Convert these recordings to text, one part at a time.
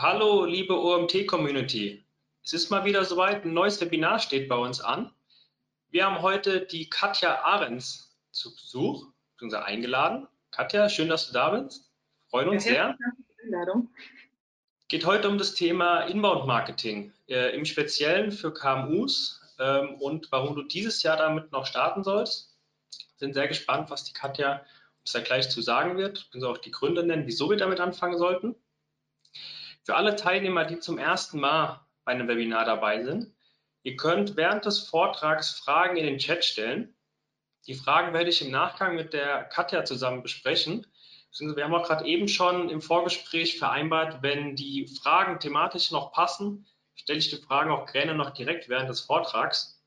Hallo, liebe OMT-Community. Es ist mal wieder soweit, ein neues Webinar steht bei uns an. Wir haben heute die Katja Ahrens zu Besuch, beziehungsweise eingeladen. Katja, schön, dass du da bist. Freuen uns sehr. Einladung. Geht heute um das Thema Inbound-Marketing, äh, im Speziellen für KMUs ähm, und warum du dieses Jahr damit noch starten sollst. Sind sehr gespannt, was die Katja uns da gleich zu sagen wird, beziehungsweise auch die Gründe nennen, wieso wir damit anfangen sollten. Für alle Teilnehmer, die zum ersten Mal bei einem Webinar dabei sind, ihr könnt während des Vortrags Fragen in den Chat stellen. Die Fragen werde ich im Nachgang mit der Katja zusammen besprechen. Wir haben auch gerade eben schon im Vorgespräch vereinbart, wenn die Fragen thematisch noch passen, stelle ich die Fragen auch gerne noch direkt während des Vortrags.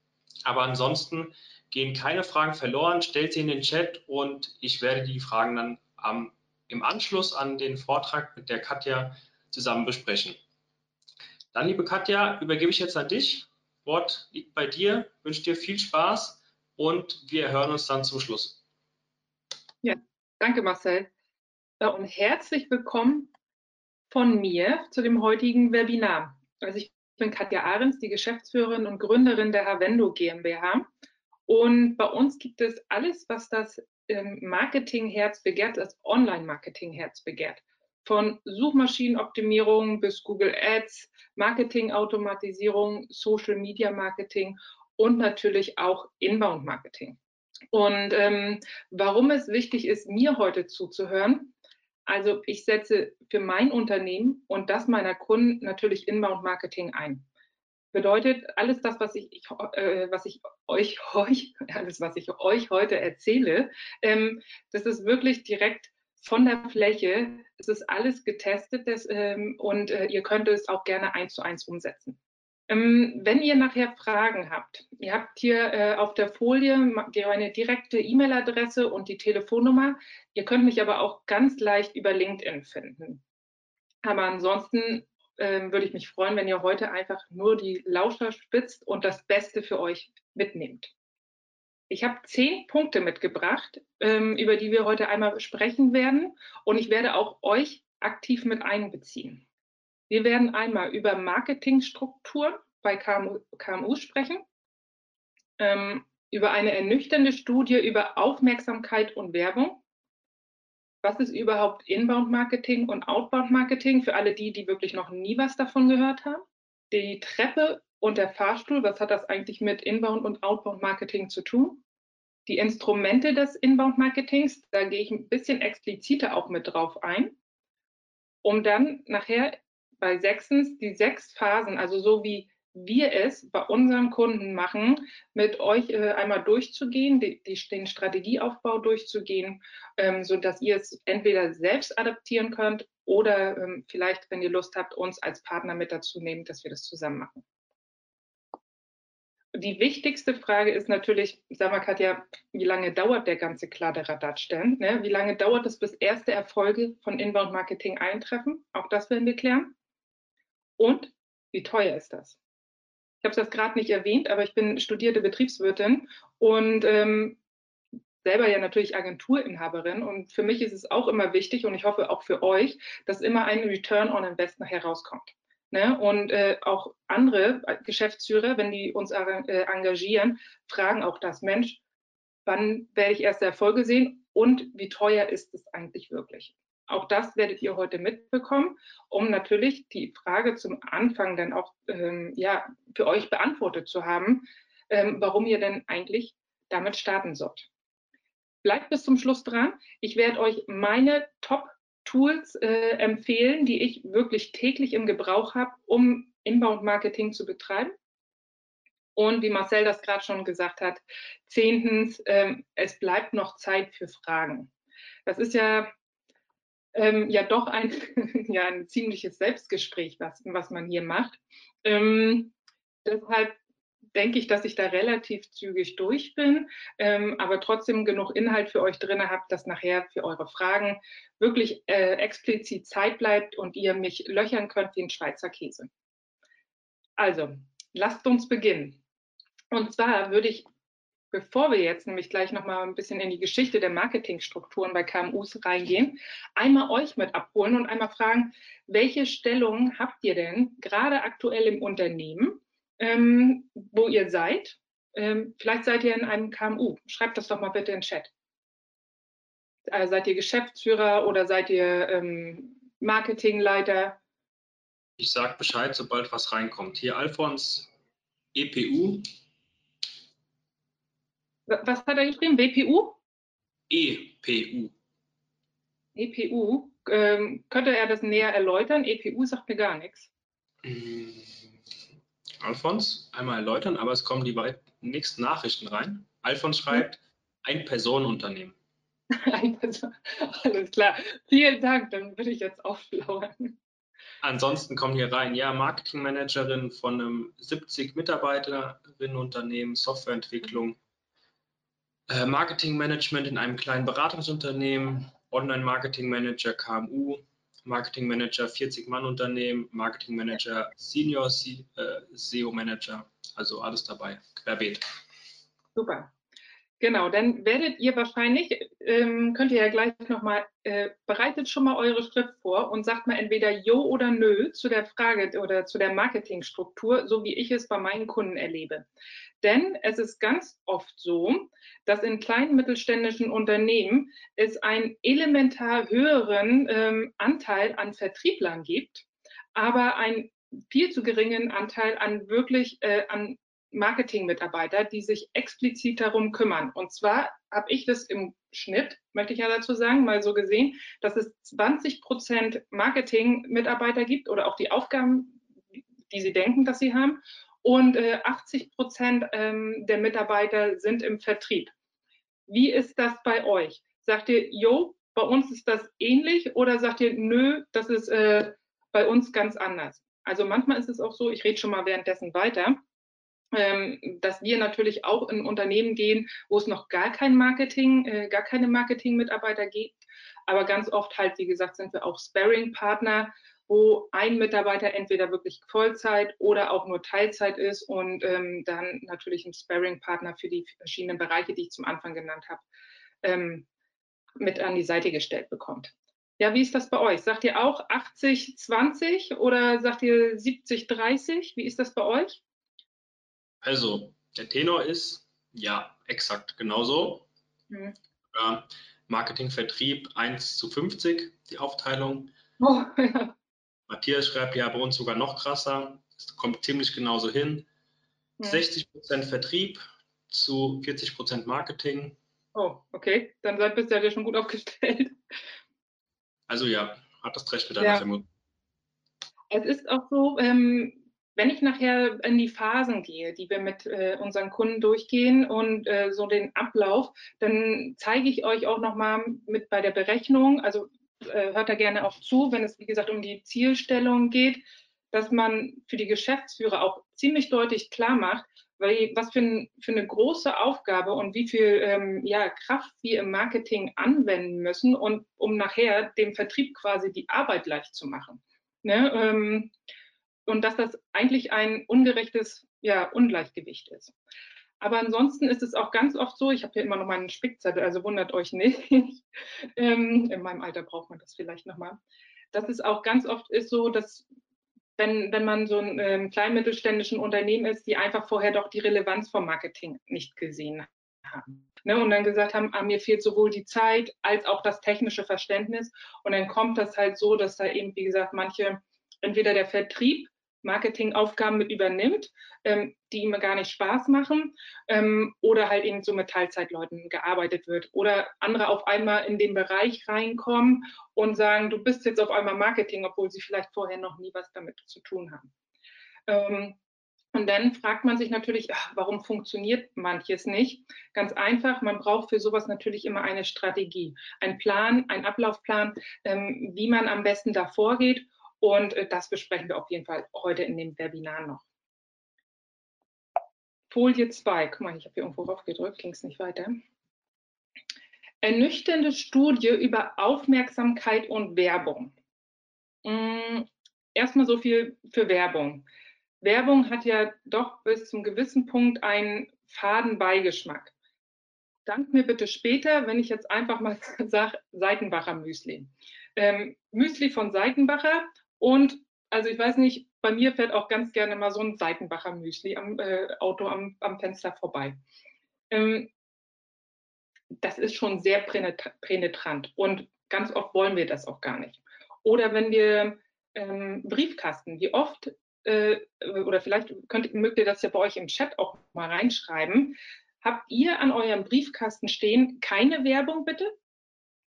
Aber ansonsten gehen keine Fragen verloren, stellt sie in den Chat und ich werde die Fragen dann am, im Anschluss an den Vortrag mit der Katja zusammen besprechen. Dann, liebe Katja, übergebe ich jetzt an dich. Wort liegt bei dir. Wünsche dir viel Spaß und wir hören uns dann zum Schluss. Ja, danke Marcel. Und herzlich willkommen von mir zu dem heutigen Webinar. Also ich bin Katja Ahrens, die Geschäftsführerin und Gründerin der Havendo GmbH. Und bei uns gibt es alles, was das ähm, Marketingherz begehrt, das Online-Marketingherz begehrt von Suchmaschinenoptimierung bis Google Ads, Marketingautomatisierung, Social Media Marketing und natürlich auch Inbound Marketing. Und ähm, warum es wichtig ist, mir heute zuzuhören, also ich setze für mein Unternehmen und das meiner Kunden natürlich Inbound Marketing ein. Bedeutet, alles das, was ich, ich äh, was ich euch, euch, alles, was ich euch heute erzähle, ähm, das ist wirklich direkt von der Fläche. Es ist alles getestet das, ähm, und äh, ihr könnt es auch gerne eins zu eins umsetzen. Ähm, wenn ihr nachher Fragen habt, ihr habt hier äh, auf der Folie eine direkte E-Mail-Adresse und die Telefonnummer. Ihr könnt mich aber auch ganz leicht über LinkedIn finden. Aber ansonsten äh, würde ich mich freuen, wenn ihr heute einfach nur die Lauscher spitzt und das Beste für euch mitnehmt. Ich habe zehn Punkte mitgebracht, ähm, über die wir heute einmal sprechen werden. Und ich werde auch euch aktiv mit einbeziehen. Wir werden einmal über Marketingstruktur bei KMU, KMUs sprechen, ähm, über eine ernüchternde Studie über Aufmerksamkeit und Werbung. Was ist überhaupt Inbound-Marketing und Outbound-Marketing für alle die, die wirklich noch nie was davon gehört haben? Die Treppe und der Fahrstuhl, was hat das eigentlich mit Inbound- und Outbound-Marketing zu tun? Die Instrumente des Inbound-Marketings, da gehe ich ein bisschen expliziter auch mit drauf ein, um dann nachher bei sechstens die sechs Phasen, also so wie wir es bei unseren Kunden machen, mit euch äh, einmal durchzugehen, die, die, den Strategieaufbau durchzugehen, ähm, so dass ihr es entweder selbst adaptieren könnt oder ähm, vielleicht, wenn ihr Lust habt, uns als Partner mit dazu nehmen, dass wir das zusammen machen die wichtigste Frage ist natürlich, sag mal Katja, wie lange dauert der ganze Kladderadatsch denn? Ne? Wie lange dauert es, bis erste Erfolge von Inbound Marketing eintreffen? Auch das werden wir klären. Und wie teuer ist das? Ich habe das gerade nicht erwähnt, aber ich bin studierte Betriebswirtin und ähm, selber ja natürlich Agenturinhaberin. Und für mich ist es auch immer wichtig und ich hoffe auch für euch, dass immer ein Return on Invest nachher rauskommt. Ne? Und äh, auch andere Geschäftsführer, wenn die uns äh, engagieren, fragen auch das, Mensch, wann werde ich erste Erfolge sehen und wie teuer ist es eigentlich wirklich? Auch das werdet ihr heute mitbekommen, um natürlich die Frage zum Anfang dann auch ähm, ja, für euch beantwortet zu haben, ähm, warum ihr denn eigentlich damit starten sollt. Bleibt bis zum Schluss dran. Ich werde euch meine Top Tools äh, empfehlen, die ich wirklich täglich im Gebrauch habe, um Inbound-Marketing zu betreiben. Und wie Marcel das gerade schon gesagt hat, zehntens, ähm, es bleibt noch Zeit für Fragen. Das ist ja, ähm, ja doch ein, ja, ein ziemliches Selbstgespräch, was, was man hier macht. Ähm, deshalb denke ich, dass ich da relativ zügig durch bin, ähm, aber trotzdem genug Inhalt für euch drin habt, dass nachher für eure Fragen wirklich äh, explizit Zeit bleibt und ihr mich löchern könnt wie ein Schweizer Käse. Also, lasst uns beginnen. Und zwar würde ich bevor wir jetzt nämlich gleich nochmal ein bisschen in die Geschichte der Marketingstrukturen bei KMUs reingehen, einmal euch mit abholen und einmal fragen, welche Stellungen habt ihr denn gerade aktuell im Unternehmen, ähm, wo ihr seid? Ähm, vielleicht seid ihr in einem KMU. Schreibt das doch mal bitte in den Chat. Äh, seid ihr Geschäftsführer oder seid ihr ähm, Marketingleiter? Ich sage Bescheid, sobald was reinkommt. Hier Alfons, EPU. Was hat er geschrieben? WPU? EPU. EPU. Ähm, könnte er das näher erläutern? EPU sagt mir gar nichts. Alfons, einmal erläutern, aber es kommen die nächsten Nachrichten rein. Alfons schreibt, hm. ein Personenunternehmen. ein Person. Alles klar. Vielen Dank, dann würde ich jetzt auflauern. Ansonsten kommen hier rein, ja, Marketingmanagerin von einem 70 Mitarbeiterinnen Unternehmen, Softwareentwicklung, äh, Marketingmanagement in einem kleinen Beratungsunternehmen, Online-Marketing-Manager KMU, Marketing-Manager 40-Mann-Unternehmen, Marketing-Manager Senior SEO-Manager, also alles dabei, querbeet. Super. Genau, dann werdet ihr wahrscheinlich, ähm, könnt ihr ja gleich nochmal, äh, bereitet schon mal eure Schrift vor und sagt mal entweder Jo oder Nö zu der Frage oder zu der Marketingstruktur, so wie ich es bei meinen Kunden erlebe. Denn es ist ganz oft so, dass in kleinen mittelständischen Unternehmen es einen elementar höheren ähm, Anteil an Vertrieblern gibt, aber einen viel zu geringen Anteil an wirklich äh, an Marketing-Mitarbeiter, die sich explizit darum kümmern. Und zwar habe ich das im Schnitt, möchte ich ja dazu sagen, mal so gesehen, dass es 20 Prozent Marketing-Mitarbeiter gibt oder auch die Aufgaben, die sie denken, dass sie haben. Und äh, 80 Prozent ähm, der Mitarbeiter sind im Vertrieb. Wie ist das bei euch? Sagt ihr, jo, bei uns ist das ähnlich oder sagt ihr, nö, das ist äh, bei uns ganz anders? Also manchmal ist es auch so, ich rede schon mal währenddessen weiter, dass wir natürlich auch in Unternehmen gehen, wo es noch gar kein Marketing, äh, gar keine Marketing-Mitarbeiter gibt. Aber ganz oft halt, wie gesagt, sind wir auch Sparring-Partner, wo ein Mitarbeiter entweder wirklich Vollzeit oder auch nur Teilzeit ist und ähm, dann natürlich ein Sparring-Partner für die verschiedenen Bereiche, die ich zum Anfang genannt habe, ähm, mit an die Seite gestellt bekommt. Ja, wie ist das bei euch? Sagt ihr auch 80-20 oder sagt ihr 70-30? Wie ist das bei euch? Also, der Tenor ist, ja, exakt genauso. Mhm. Äh, Marketing, Vertrieb 1 zu 50, die Aufteilung. Oh, ja. Matthias schreibt ja bei uns sogar noch krasser. Es kommt ziemlich genauso hin. Mhm. 60% Vertrieb zu 40% Marketing. Oh, okay. Dann seid ihr ja schon gut aufgestellt. Also ja, hat das recht mit deiner ja. Vermutung. Es ist auch so, ähm, wenn ich nachher in die Phasen gehe, die wir mit äh, unseren Kunden durchgehen und äh, so den Ablauf, dann zeige ich euch auch nochmal mit bei der Berechnung, also äh, hört da gerne auch zu, wenn es, wie gesagt, um die Zielstellung geht, dass man für die Geschäftsführer auch ziemlich deutlich klar macht, weil, was für, ein, für eine große Aufgabe und wie viel ähm, ja, Kraft wir im Marketing anwenden müssen und um nachher dem Vertrieb quasi die Arbeit leicht zu machen. Ne? Ähm, und dass das eigentlich ein ungerechtes ja, Ungleichgewicht ist. Aber ansonsten ist es auch ganz oft so, ich habe hier immer noch meinen Spickzettel, also wundert euch nicht. ähm, in meinem Alter braucht man das vielleicht nochmal. Dass es auch ganz oft ist so, dass wenn, wenn man so ein ähm, kleinmittelständischen Unternehmen ist, die einfach vorher doch die Relevanz vom Marketing nicht gesehen haben. Ne, und dann gesagt haben, ah, mir fehlt sowohl die Zeit als auch das technische Verständnis. Und dann kommt das halt so, dass da eben, wie gesagt, manche, entweder der Vertrieb Marketingaufgaben mit übernimmt, ähm, die ihm gar nicht Spaß machen ähm, oder halt eben so mit Teilzeitleuten gearbeitet wird oder andere auf einmal in den Bereich reinkommen und sagen, du bist jetzt auf einmal Marketing, obwohl sie vielleicht vorher noch nie was damit zu tun haben. Ähm, und dann fragt man sich natürlich, ach, warum funktioniert manches nicht? Ganz einfach, man braucht für sowas natürlich immer eine Strategie, einen Plan, einen Ablaufplan, ähm, wie man am besten da vorgeht und äh, das besprechen wir auf jeden Fall heute in dem Webinar noch. Folie 2, guck mal, ich habe hier irgendwo raufgedrückt, ging es nicht weiter. Ernüchternde Studie über Aufmerksamkeit und Werbung. Hm, erstmal so viel für Werbung. Werbung hat ja doch bis zum gewissen Punkt einen faden Beigeschmack. dank mir bitte später, wenn ich jetzt einfach mal sage, Seitenbacher Müsli. Ähm, Müsli von Seitenbacher und also ich weiß nicht, bei mir fährt auch ganz gerne mal so ein Seitenbacher Müsli am äh, Auto am, am, Fenster vorbei. Ähm, das ist schon sehr penetrant und ganz oft wollen wir das auch gar nicht. Oder wenn wir ähm, Briefkasten, wie oft, äh, oder vielleicht könnt, mögt ihr das ja bei euch im Chat auch mal reinschreiben, habt ihr an eurem Briefkasten stehen keine Werbung bitte?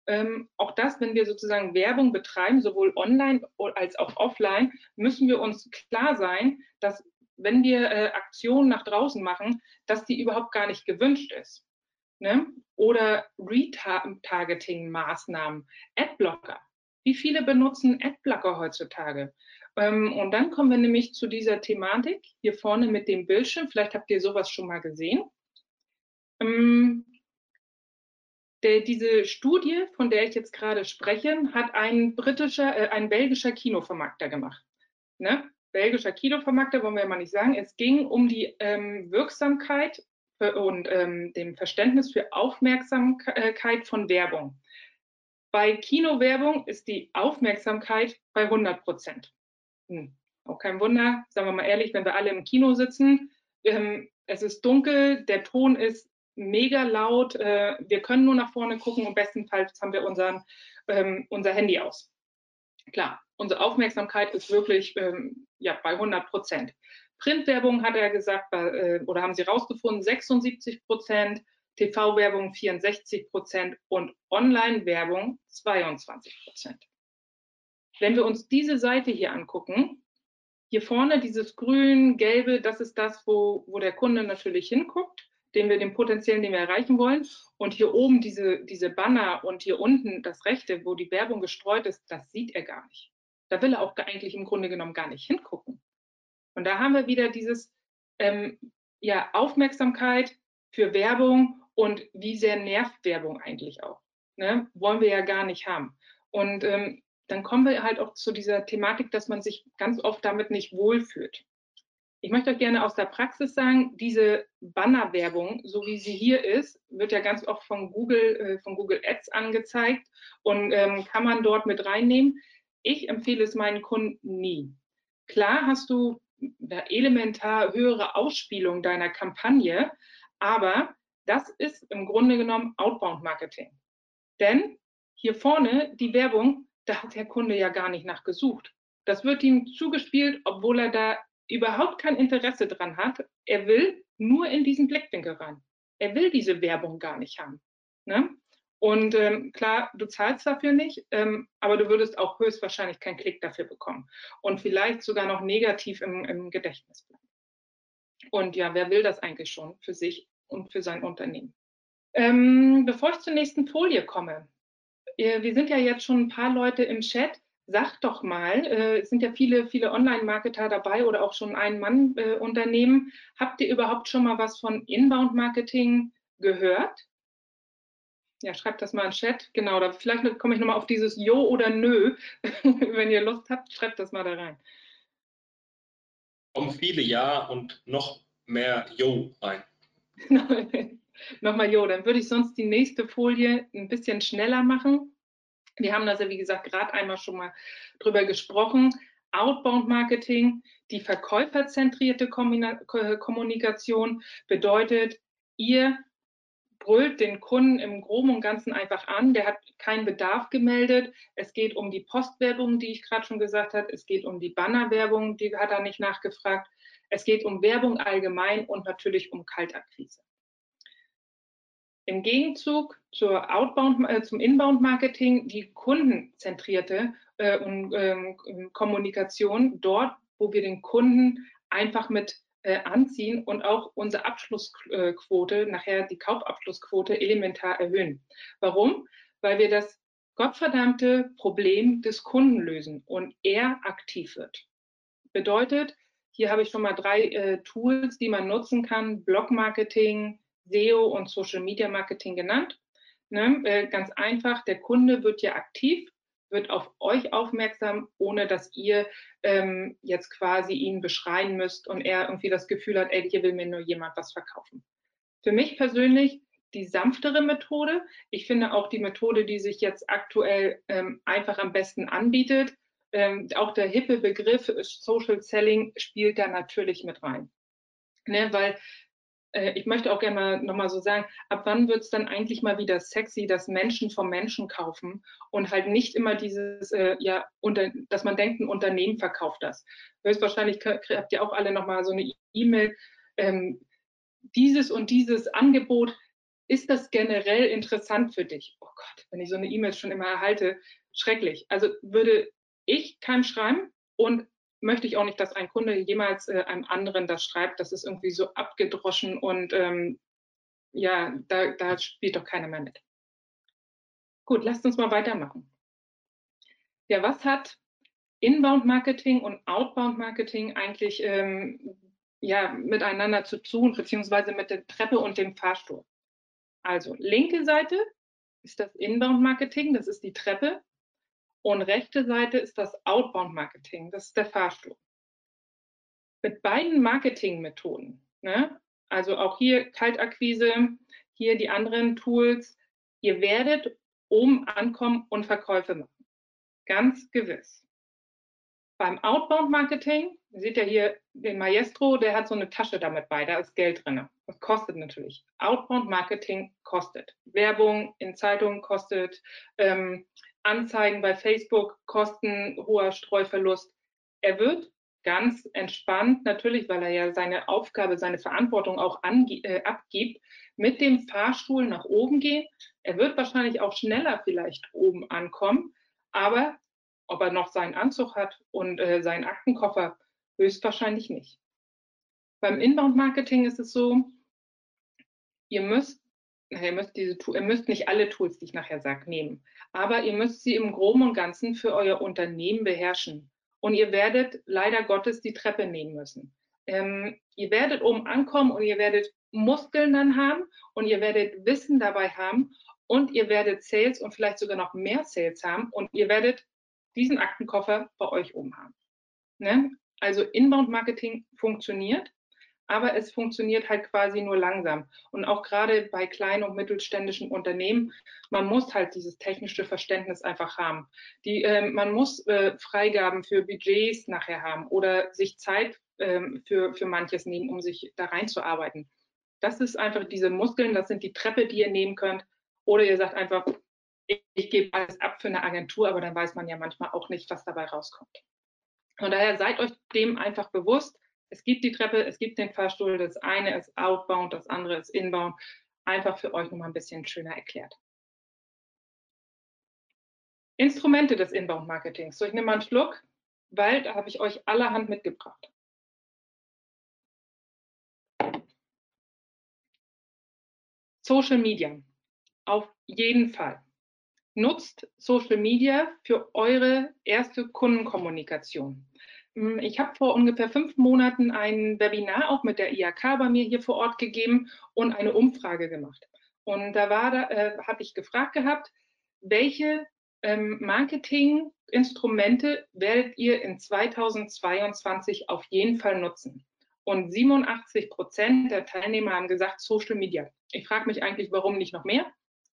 Ähm, auch das, wenn wir sozusagen Werbung betreiben, sowohl online als auch offline, müssen wir uns klar sein, dass wenn wir äh, Aktionen nach draußen machen, dass die überhaupt gar nicht gewünscht ist. Ne? Oder Retargeting-Maßnahmen, Adblocker. Wie viele benutzen Adblocker heutzutage? Ähm, und dann kommen wir nämlich zu dieser Thematik hier vorne mit dem Bildschirm. Vielleicht habt ihr sowas schon mal gesehen. Ähm, der, diese Studie, von der ich jetzt gerade spreche, hat ein britischer, äh, ein belgischer Kinovermarkter gemacht. Ne? Belgischer Kinovermarkter wollen wir ja mal nicht sagen. Es ging um die ähm, Wirksamkeit und ähm, dem Verständnis für Aufmerksamkeit von Werbung. Bei Kinowerbung ist die Aufmerksamkeit bei 100 Prozent. Hm, auch kein Wunder, sagen wir mal ehrlich, wenn wir alle im Kino sitzen, ähm, es ist dunkel, der Ton ist mega laut, äh, wir können nur nach vorne gucken und bestenfalls haben wir unseren, ähm, unser Handy aus. Klar, unsere Aufmerksamkeit ist wirklich ähm, ja, bei 100 Prozent. Printwerbung hat er gesagt, äh, oder haben sie rausgefunden, 76 Prozent, TV-Werbung 64 Prozent und Online-Werbung 22 Prozent. Wenn wir uns diese Seite hier angucken, hier vorne dieses grün, gelbe, das ist das, wo, wo der Kunde natürlich hinguckt, den wir den potenziellen, den wir erreichen wollen. Und hier oben diese, diese Banner und hier unten das rechte, wo die Werbung gestreut ist, das sieht er gar nicht. Da will er auch eigentlich im Grunde genommen gar nicht hingucken. Und da haben wir wieder dieses ähm, ja, Aufmerksamkeit für Werbung und wie sehr nervt Werbung eigentlich auch. Ne? Wollen wir ja gar nicht haben. Und ähm, dann kommen wir halt auch zu dieser Thematik, dass man sich ganz oft damit nicht wohlfühlt. Ich möchte euch gerne aus der Praxis sagen, diese Bannerwerbung, so wie sie hier ist, wird ja ganz oft von Google, äh, von Google Ads angezeigt und ähm, kann man dort mit reinnehmen. Ich empfehle es meinen Kunden nie. Klar hast du elementar höhere Ausspielung deiner Kampagne, aber das ist im Grunde genommen Outbound Marketing. Denn hier vorne die Werbung, da hat der Kunde ja gar nicht nachgesucht. Das wird ihm zugespielt, obwohl er da überhaupt kein Interesse dran hat. Er will nur in diesen Blickwinkel rein. Er will diese Werbung gar nicht haben. Ne? Und ähm, klar, du zahlst dafür nicht, ähm, aber du würdest auch höchstwahrscheinlich keinen Klick dafür bekommen und vielleicht sogar noch negativ im, im Gedächtnis bleiben. Und ja, wer will das eigentlich schon für sich und für sein Unternehmen? Ähm, bevor ich zur nächsten Folie komme, äh, wir sind ja jetzt schon ein paar Leute im Chat. Sagt doch mal, äh, es sind ja viele, viele Online-Marketer dabei oder auch schon Ein-Mann-Unternehmen. Habt ihr überhaupt schon mal was von Inbound-Marketing gehört? Ja, schreibt das mal in den Chat. Genau, da vielleicht komme ich nochmal auf dieses Jo oder Nö. Wenn ihr Lust habt, schreibt das mal da rein. Kommen viele Ja und noch mehr Jo rein. nochmal Jo, dann würde ich sonst die nächste Folie ein bisschen schneller machen. Wir haben das ja, wie gesagt, gerade einmal schon mal drüber gesprochen. Outbound Marketing, die verkäuferzentrierte Kommunikation bedeutet, ihr brüllt den Kunden im Groben und Ganzen einfach an. Der hat keinen Bedarf gemeldet. Es geht um die Postwerbung, die ich gerade schon gesagt habe. Es geht um die Bannerwerbung, die hat er nicht nachgefragt. Es geht um Werbung allgemein und natürlich um Kaltakquise. Im Gegenzug zur Outbound, äh, zum Inbound-Marketing die kundenzentrierte äh, äh, Kommunikation dort, wo wir den Kunden einfach mit äh, anziehen und auch unsere Abschlussquote, nachher die Kaufabschlussquote elementar erhöhen. Warum? Weil wir das gottverdammte Problem des Kunden lösen und er aktiv wird. Bedeutet, hier habe ich schon mal drei äh, Tools, die man nutzen kann, Blog-Marketing, SEO und Social Media Marketing genannt. Ne? Äh, ganz einfach, der Kunde wird ja aktiv wird auf euch aufmerksam, ohne dass ihr ähm, jetzt quasi ihn beschreien müsst und er irgendwie das Gefühl hat, ey, hier will mir nur jemand was verkaufen. Für mich persönlich die sanftere Methode. Ich finde auch die Methode, die sich jetzt aktuell ähm, einfach am besten anbietet. Ähm, auch der hippe Begriff Social Selling spielt da natürlich mit rein. Ne, weil äh, ich möchte auch gerne mal nochmal so sagen, ab wann wird es dann eigentlich mal wieder sexy, dass Menschen vom Menschen kaufen und halt nicht immer dieses, äh, ja, unter, dass man denkt, ein Unternehmen verkauft das. Höchstwahrscheinlich habt ihr auch alle nochmal so eine E-Mail, ähm, dieses und dieses Angebot, ist das generell interessant für dich? Oh Gott, wenn ich so eine E-Mail schon immer erhalte, schrecklich. Also würde ich keinem schreiben und möchte ich auch nicht, dass ein Kunde jemals äh, einem anderen das schreibt. Das ist irgendwie so abgedroschen und ähm, ja, da, da spielt doch keiner mehr mit. Gut, lasst uns mal weitermachen. Ja, was hat Inbound Marketing und Outbound Marketing eigentlich ähm, ja, miteinander zu tun, beziehungsweise mit der Treppe und dem Fahrstuhl? Also linke Seite ist das Inbound Marketing, das ist die Treppe. Und rechte Seite ist das Outbound Marketing, das ist der Fahrstuhl. Mit beiden Marketingmethoden, ne, also auch hier Kaltakquise, hier die anderen Tools, ihr werdet oben ankommen und Verkäufe machen. Ganz gewiss. Beim Outbound Marketing, ihr seht ja hier den Maestro, der hat so eine Tasche damit bei, da ist Geld drin. Das kostet natürlich. Outbound Marketing kostet. Werbung in Zeitungen kostet, ähm, Anzeigen bei Facebook kosten, hoher Streuverlust. Er wird ganz entspannt, natürlich, weil er ja seine Aufgabe, seine Verantwortung auch äh, abgibt, mit dem Fahrstuhl nach oben gehen. Er wird wahrscheinlich auch schneller vielleicht oben ankommen, aber ob er noch seinen Anzug hat und äh, seinen Aktenkoffer, höchstwahrscheinlich nicht. Beim Inbound-Marketing ist es so, ihr müsst, ihr müsst, diese, ihr müsst nicht alle Tools, die ich nachher sage, nehmen, aber ihr müsst sie im Groben und Ganzen für euer Unternehmen beherrschen. Und ihr werdet leider Gottes die Treppe nehmen müssen. Ähm, ihr werdet oben ankommen und ihr werdet Muskeln dann haben und ihr werdet Wissen dabei haben und ihr werdet Sales und vielleicht sogar noch mehr Sales haben und ihr werdet diesen Aktenkoffer bei euch oben haben. Ne? Also Inbound Marketing funktioniert, aber es funktioniert halt quasi nur langsam. Und auch gerade bei kleinen und mittelständischen Unternehmen, man muss halt dieses technische Verständnis einfach haben. Die, äh, man muss äh, Freigaben für Budgets nachher haben oder sich Zeit äh, für, für manches nehmen, um sich da reinzuarbeiten. Das ist einfach diese Muskeln, das sind die Treppe, die ihr nehmen könnt. Oder ihr sagt einfach, ich, ich gebe alles ab für eine Agentur, aber dann weiß man ja manchmal auch nicht, was dabei rauskommt. Von daher seid euch dem einfach bewusst. Es gibt die Treppe, es gibt den Fahrstuhl. Das eine ist outbound, das andere ist inbound. Einfach für euch nochmal ein bisschen schöner erklärt. Instrumente des Inbound-Marketings. So, ich nehme mal einen Schluck, weil da habe ich euch allerhand mitgebracht. Social Media. Auf jeden Fall nutzt Social Media für eure erste Kundenkommunikation. Hm, ich habe vor ungefähr fünf Monaten ein Webinar auch mit der IAK bei mir hier vor Ort gegeben und eine Umfrage gemacht. Und da, da äh, habe ich gefragt gehabt, welche ähm, Marketinginstrumente werdet ihr in 2022 auf jeden Fall nutzen? Und 87 Prozent der Teilnehmer haben gesagt Social Media. Ich frage mich eigentlich, warum nicht noch mehr?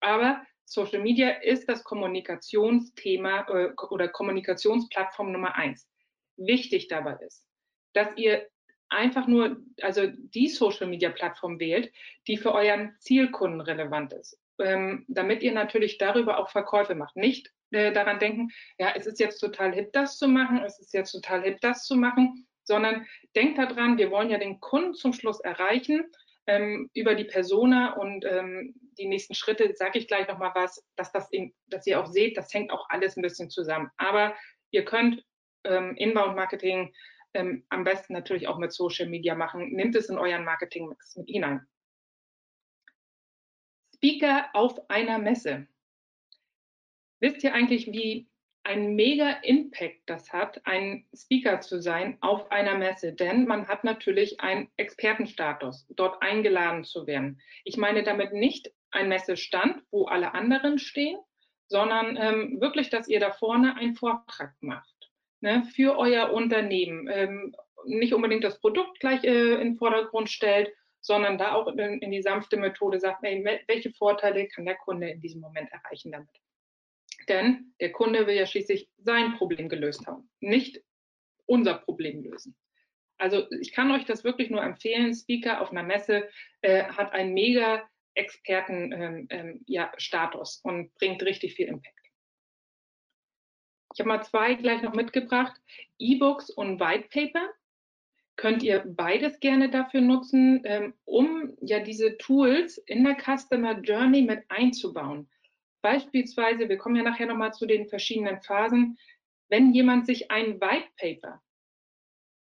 Aber Social Media ist das Kommunikationsthema äh, oder Kommunikationsplattform Nummer eins. Wichtig dabei ist, dass ihr einfach nur, also die Social Media Plattform wählt, die für euren Zielkunden relevant ist, ähm, damit ihr natürlich darüber auch Verkäufe macht. Nicht äh, daran denken, ja, es ist jetzt total hip, das zu machen, es ist jetzt total hip, das zu machen, sondern denkt daran, wir wollen ja den Kunden zum Schluss erreichen ähm, über die Persona und ähm, die nächsten Schritte sage ich gleich nochmal was, dass, das in, dass ihr auch seht, das hängt auch alles ein bisschen zusammen. Aber ihr könnt ähm, Inbound-Marketing ähm, am besten natürlich auch mit Social Media machen. Nehmt es in euren Marketing-Mix mit hinein. Speaker auf einer Messe. Wisst ihr eigentlich, wie ein mega Impact das hat, ein Speaker zu sein auf einer Messe, denn man hat natürlich einen Expertenstatus, dort eingeladen zu werden. Ich meine damit nicht ein Messestand, wo alle anderen stehen, sondern ähm, wirklich, dass ihr da vorne einen Vortrag macht ne, für euer Unternehmen. Ähm, nicht unbedingt das Produkt gleich äh, in den Vordergrund stellt, sondern da auch in, in die sanfte Methode sagt, ey, welche Vorteile kann der Kunde in diesem Moment erreichen damit? Denn der Kunde will ja schließlich sein Problem gelöst haben, nicht unser Problem lösen. Also ich kann euch das wirklich nur empfehlen. Speaker auf einer Messe äh, hat einen mega Experten-Status ähm, ähm, ja, und bringt richtig viel Impact. Ich habe mal zwei gleich noch mitgebracht. E-Books und White Paper. Könnt ihr beides gerne dafür nutzen, ähm, um ja diese Tools in der Customer Journey mit einzubauen. Beispielsweise, wir kommen ja nachher nochmal zu den verschiedenen Phasen, wenn jemand sich ein White Paper,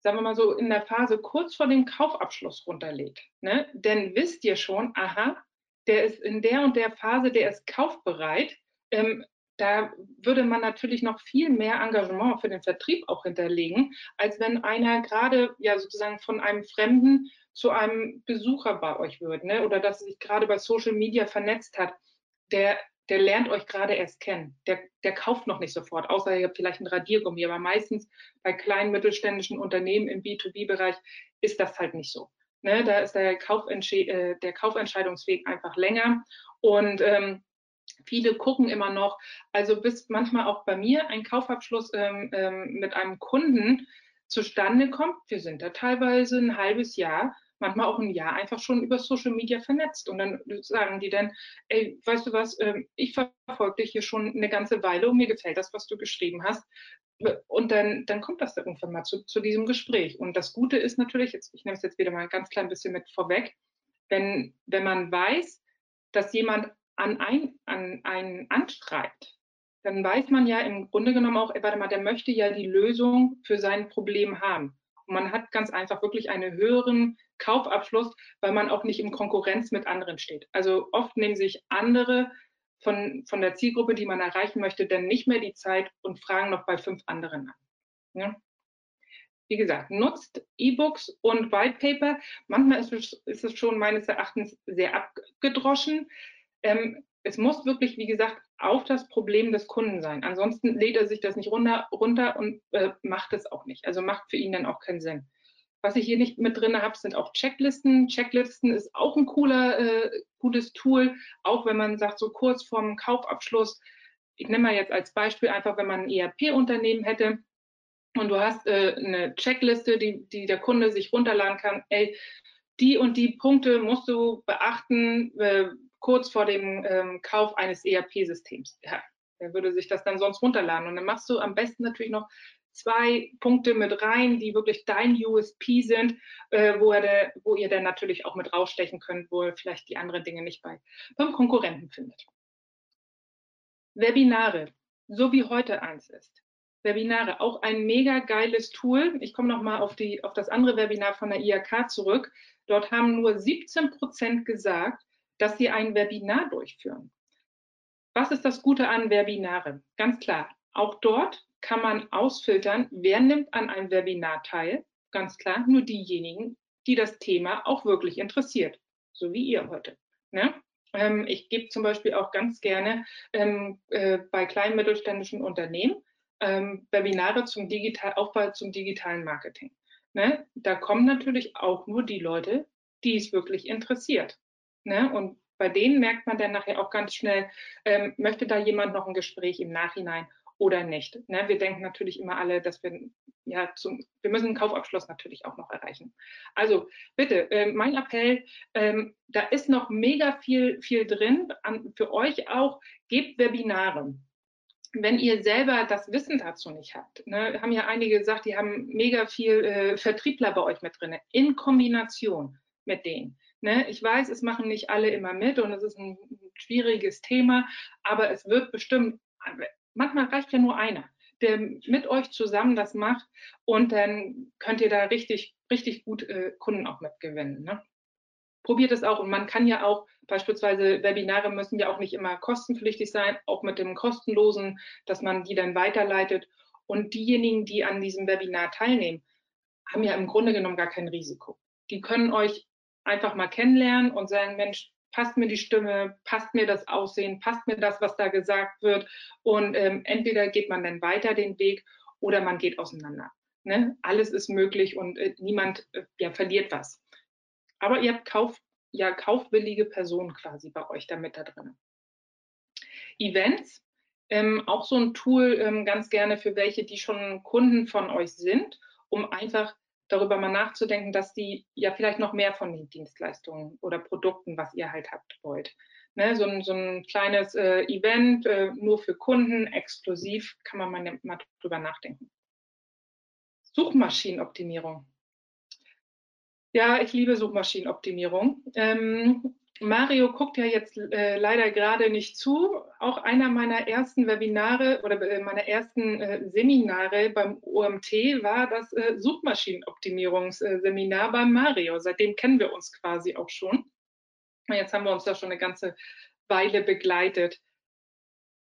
sagen wir mal so in der Phase kurz vor dem Kaufabschluss runterlädt, ne, dann wisst ihr schon, aha, der ist in der und der Phase, der ist kaufbereit. Ähm, da würde man natürlich noch viel mehr Engagement für den Vertrieb auch hinterlegen, als wenn einer gerade ja sozusagen von einem Fremden zu einem Besucher bei euch wird, ne? oder dass er sich gerade bei Social Media vernetzt hat. Der, der lernt euch gerade erst kennen. Der, der kauft noch nicht sofort, außer ihr habt vielleicht ein Radiergummi. Aber meistens bei kleinen mittelständischen Unternehmen im B2B-Bereich ist das halt nicht so. Ne? Da ist der, äh, der Kaufentscheidungsweg einfach länger. Und ähm, Viele gucken immer noch, also bis manchmal auch bei mir ein Kaufabschluss ähm, ähm, mit einem Kunden zustande kommt. Wir sind da teilweise ein halbes Jahr, manchmal auch ein Jahr einfach schon über Social Media vernetzt. Und dann sagen die dann, ey, weißt du was, ähm, ich verfolge dich hier schon eine ganze Weile und mir gefällt das, was du geschrieben hast. Und dann, dann kommt das irgendwann mal zu, zu diesem Gespräch. Und das Gute ist natürlich, jetzt, ich nehme es jetzt wieder mal ein ganz klein bisschen mit vorweg, wenn, wenn man weiß, dass jemand an, ein, an einen anschreibt, dann weiß man ja im Grunde genommen auch, warte mal, der möchte ja die Lösung für sein Problem haben. Und man hat ganz einfach wirklich einen höheren Kaufabschluss, weil man auch nicht in Konkurrenz mit anderen steht. Also oft nehmen sich andere von, von der Zielgruppe, die man erreichen möchte, dann nicht mehr die Zeit und fragen noch bei fünf anderen an. Ja? Wie gesagt, nutzt E-Books und White Paper. Manchmal ist es, ist es schon meines Erachtens sehr abgedroschen ähm, es muss wirklich, wie gesagt, auf das Problem des Kunden sein. Ansonsten lädt er sich das nicht runter, runter und äh, macht es auch nicht. Also macht für ihn dann auch keinen Sinn. Was ich hier nicht mit drin habe, sind auch Checklisten. Checklisten ist auch ein cooler, äh, gutes Tool, auch wenn man sagt, so kurz vorm Kaufabschluss. Ich nehme mal jetzt als Beispiel einfach, wenn man ein ERP-Unternehmen hätte und du hast äh, eine Checkliste, die, die der Kunde sich runterladen kann. Ey, die und die Punkte musst du beachten, äh, kurz vor dem ähm, Kauf eines ERP-Systems. Ja, wer würde sich das dann sonst runterladen? Und dann machst du am besten natürlich noch zwei Punkte mit rein, die wirklich dein USP sind, äh, wo, der, wo, ihr dann natürlich auch mit rausstechen könnt, wo ihr vielleicht die anderen Dinge nicht bei, beim Konkurrenten findet. Webinare, so wie heute eins ist. Webinare, auch ein mega geiles Tool. Ich komme nochmal auf, auf das andere Webinar von der IAK zurück. Dort haben nur 17 Prozent gesagt, dass sie ein Webinar durchführen. Was ist das Gute an Webinare? Ganz klar, auch dort kann man ausfiltern, wer nimmt an einem Webinar teil. Ganz klar, nur diejenigen, die das Thema auch wirklich interessiert, so wie ihr heute. Ne? Ähm, ich gebe zum Beispiel auch ganz gerne ähm, äh, bei kleinen mittelständischen Unternehmen ähm, Webinare zum Digital Aufbau zum digitalen Marketing. Ne? Da kommen natürlich auch nur die Leute, die es wirklich interessiert. Ne? Und bei denen merkt man dann nachher auch ganz schnell, ähm, möchte da jemand noch ein Gespräch im Nachhinein oder nicht. Ne? Wir denken natürlich immer alle, dass wir ja zum, wir müssen einen Kaufabschluss natürlich auch noch erreichen. Also bitte, äh, mein Appell, ähm, da ist noch mega viel, viel drin. An, für euch auch, gebt Webinare. Wenn ihr selber das Wissen dazu nicht habt, ne, haben ja einige gesagt, die haben mega viel äh, Vertriebler bei euch mit drin, in Kombination mit denen. Ne? Ich weiß, es machen nicht alle immer mit und es ist ein schwieriges Thema, aber es wird bestimmt, manchmal reicht ja nur einer, der mit euch zusammen das macht und dann könnt ihr da richtig, richtig gut äh, Kunden auch mitgewinnen. Ne? Probiert es auch und man kann ja auch beispielsweise Webinare müssen ja auch nicht immer kostenpflichtig sein, auch mit dem kostenlosen, dass man die dann weiterleitet und diejenigen, die an diesem Webinar teilnehmen, haben ja im Grunde genommen gar kein Risiko. Die können euch einfach mal kennenlernen und sagen, Mensch, passt mir die Stimme, passt mir das Aussehen, passt mir das, was da gesagt wird. Und ähm, entweder geht man dann weiter den Weg oder man geht auseinander. Ne? Alles ist möglich und äh, niemand äh, ja, verliert was. Aber ihr habt Kauf, ja, kaufwillige Personen quasi bei euch damit da drin. Events, ähm, auch so ein Tool ähm, ganz gerne für welche, die schon Kunden von euch sind, um einfach darüber mal nachzudenken, dass die ja vielleicht noch mehr von den Dienstleistungen oder Produkten, was ihr halt habt, wollt. Ne, so, ein, so ein kleines äh, Event äh, nur für Kunden, exklusiv, kann man mal, mal drüber nachdenken. Suchmaschinenoptimierung. Ja, ich liebe Suchmaschinenoptimierung. Ähm, Mario guckt ja jetzt äh, leider gerade nicht zu. Auch einer meiner ersten Webinare oder äh, meiner ersten äh, Seminare beim OMT war das äh, Suchmaschinenoptimierungsseminar beim Mario. Seitdem kennen wir uns quasi auch schon. Jetzt haben wir uns da schon eine ganze Weile begleitet.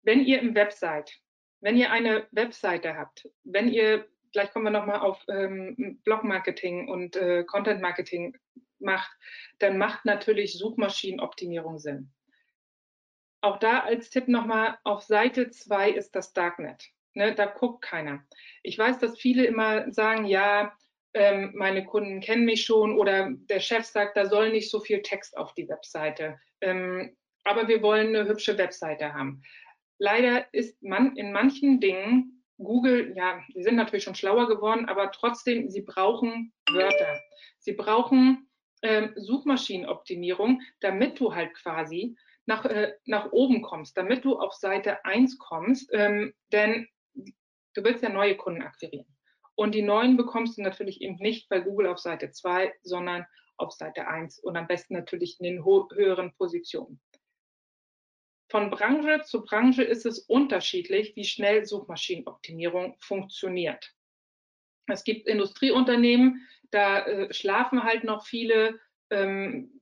Wenn ihr im Web seid, wenn ihr eine Webseite habt, wenn ihr, gleich kommen wir nochmal auf ähm, Blog-Marketing und äh, Content-Marketing macht, dann macht natürlich Suchmaschinenoptimierung Sinn. Auch da als Tipp nochmal, auf Seite 2 ist das Darknet. Ne, da guckt keiner. Ich weiß, dass viele immer sagen, ja, ähm, meine Kunden kennen mich schon oder der Chef sagt, da soll nicht so viel Text auf die Webseite. Ähm, aber wir wollen eine hübsche Webseite haben. Leider ist man in manchen Dingen Google, ja, sie sind natürlich schon schlauer geworden, aber trotzdem, sie brauchen Wörter. Sie brauchen ähm, Suchmaschinenoptimierung, damit du halt quasi nach, äh, nach oben kommst, damit du auf Seite 1 kommst, ähm, denn du willst ja neue Kunden akquirieren. Und die neuen bekommst du natürlich eben nicht bei Google auf Seite 2, sondern auf Seite 1 und am besten natürlich in den höheren Positionen. Von Branche zu Branche ist es unterschiedlich, wie schnell Suchmaschinenoptimierung funktioniert. Es gibt Industrieunternehmen, da äh, schlafen halt noch viele, ähm,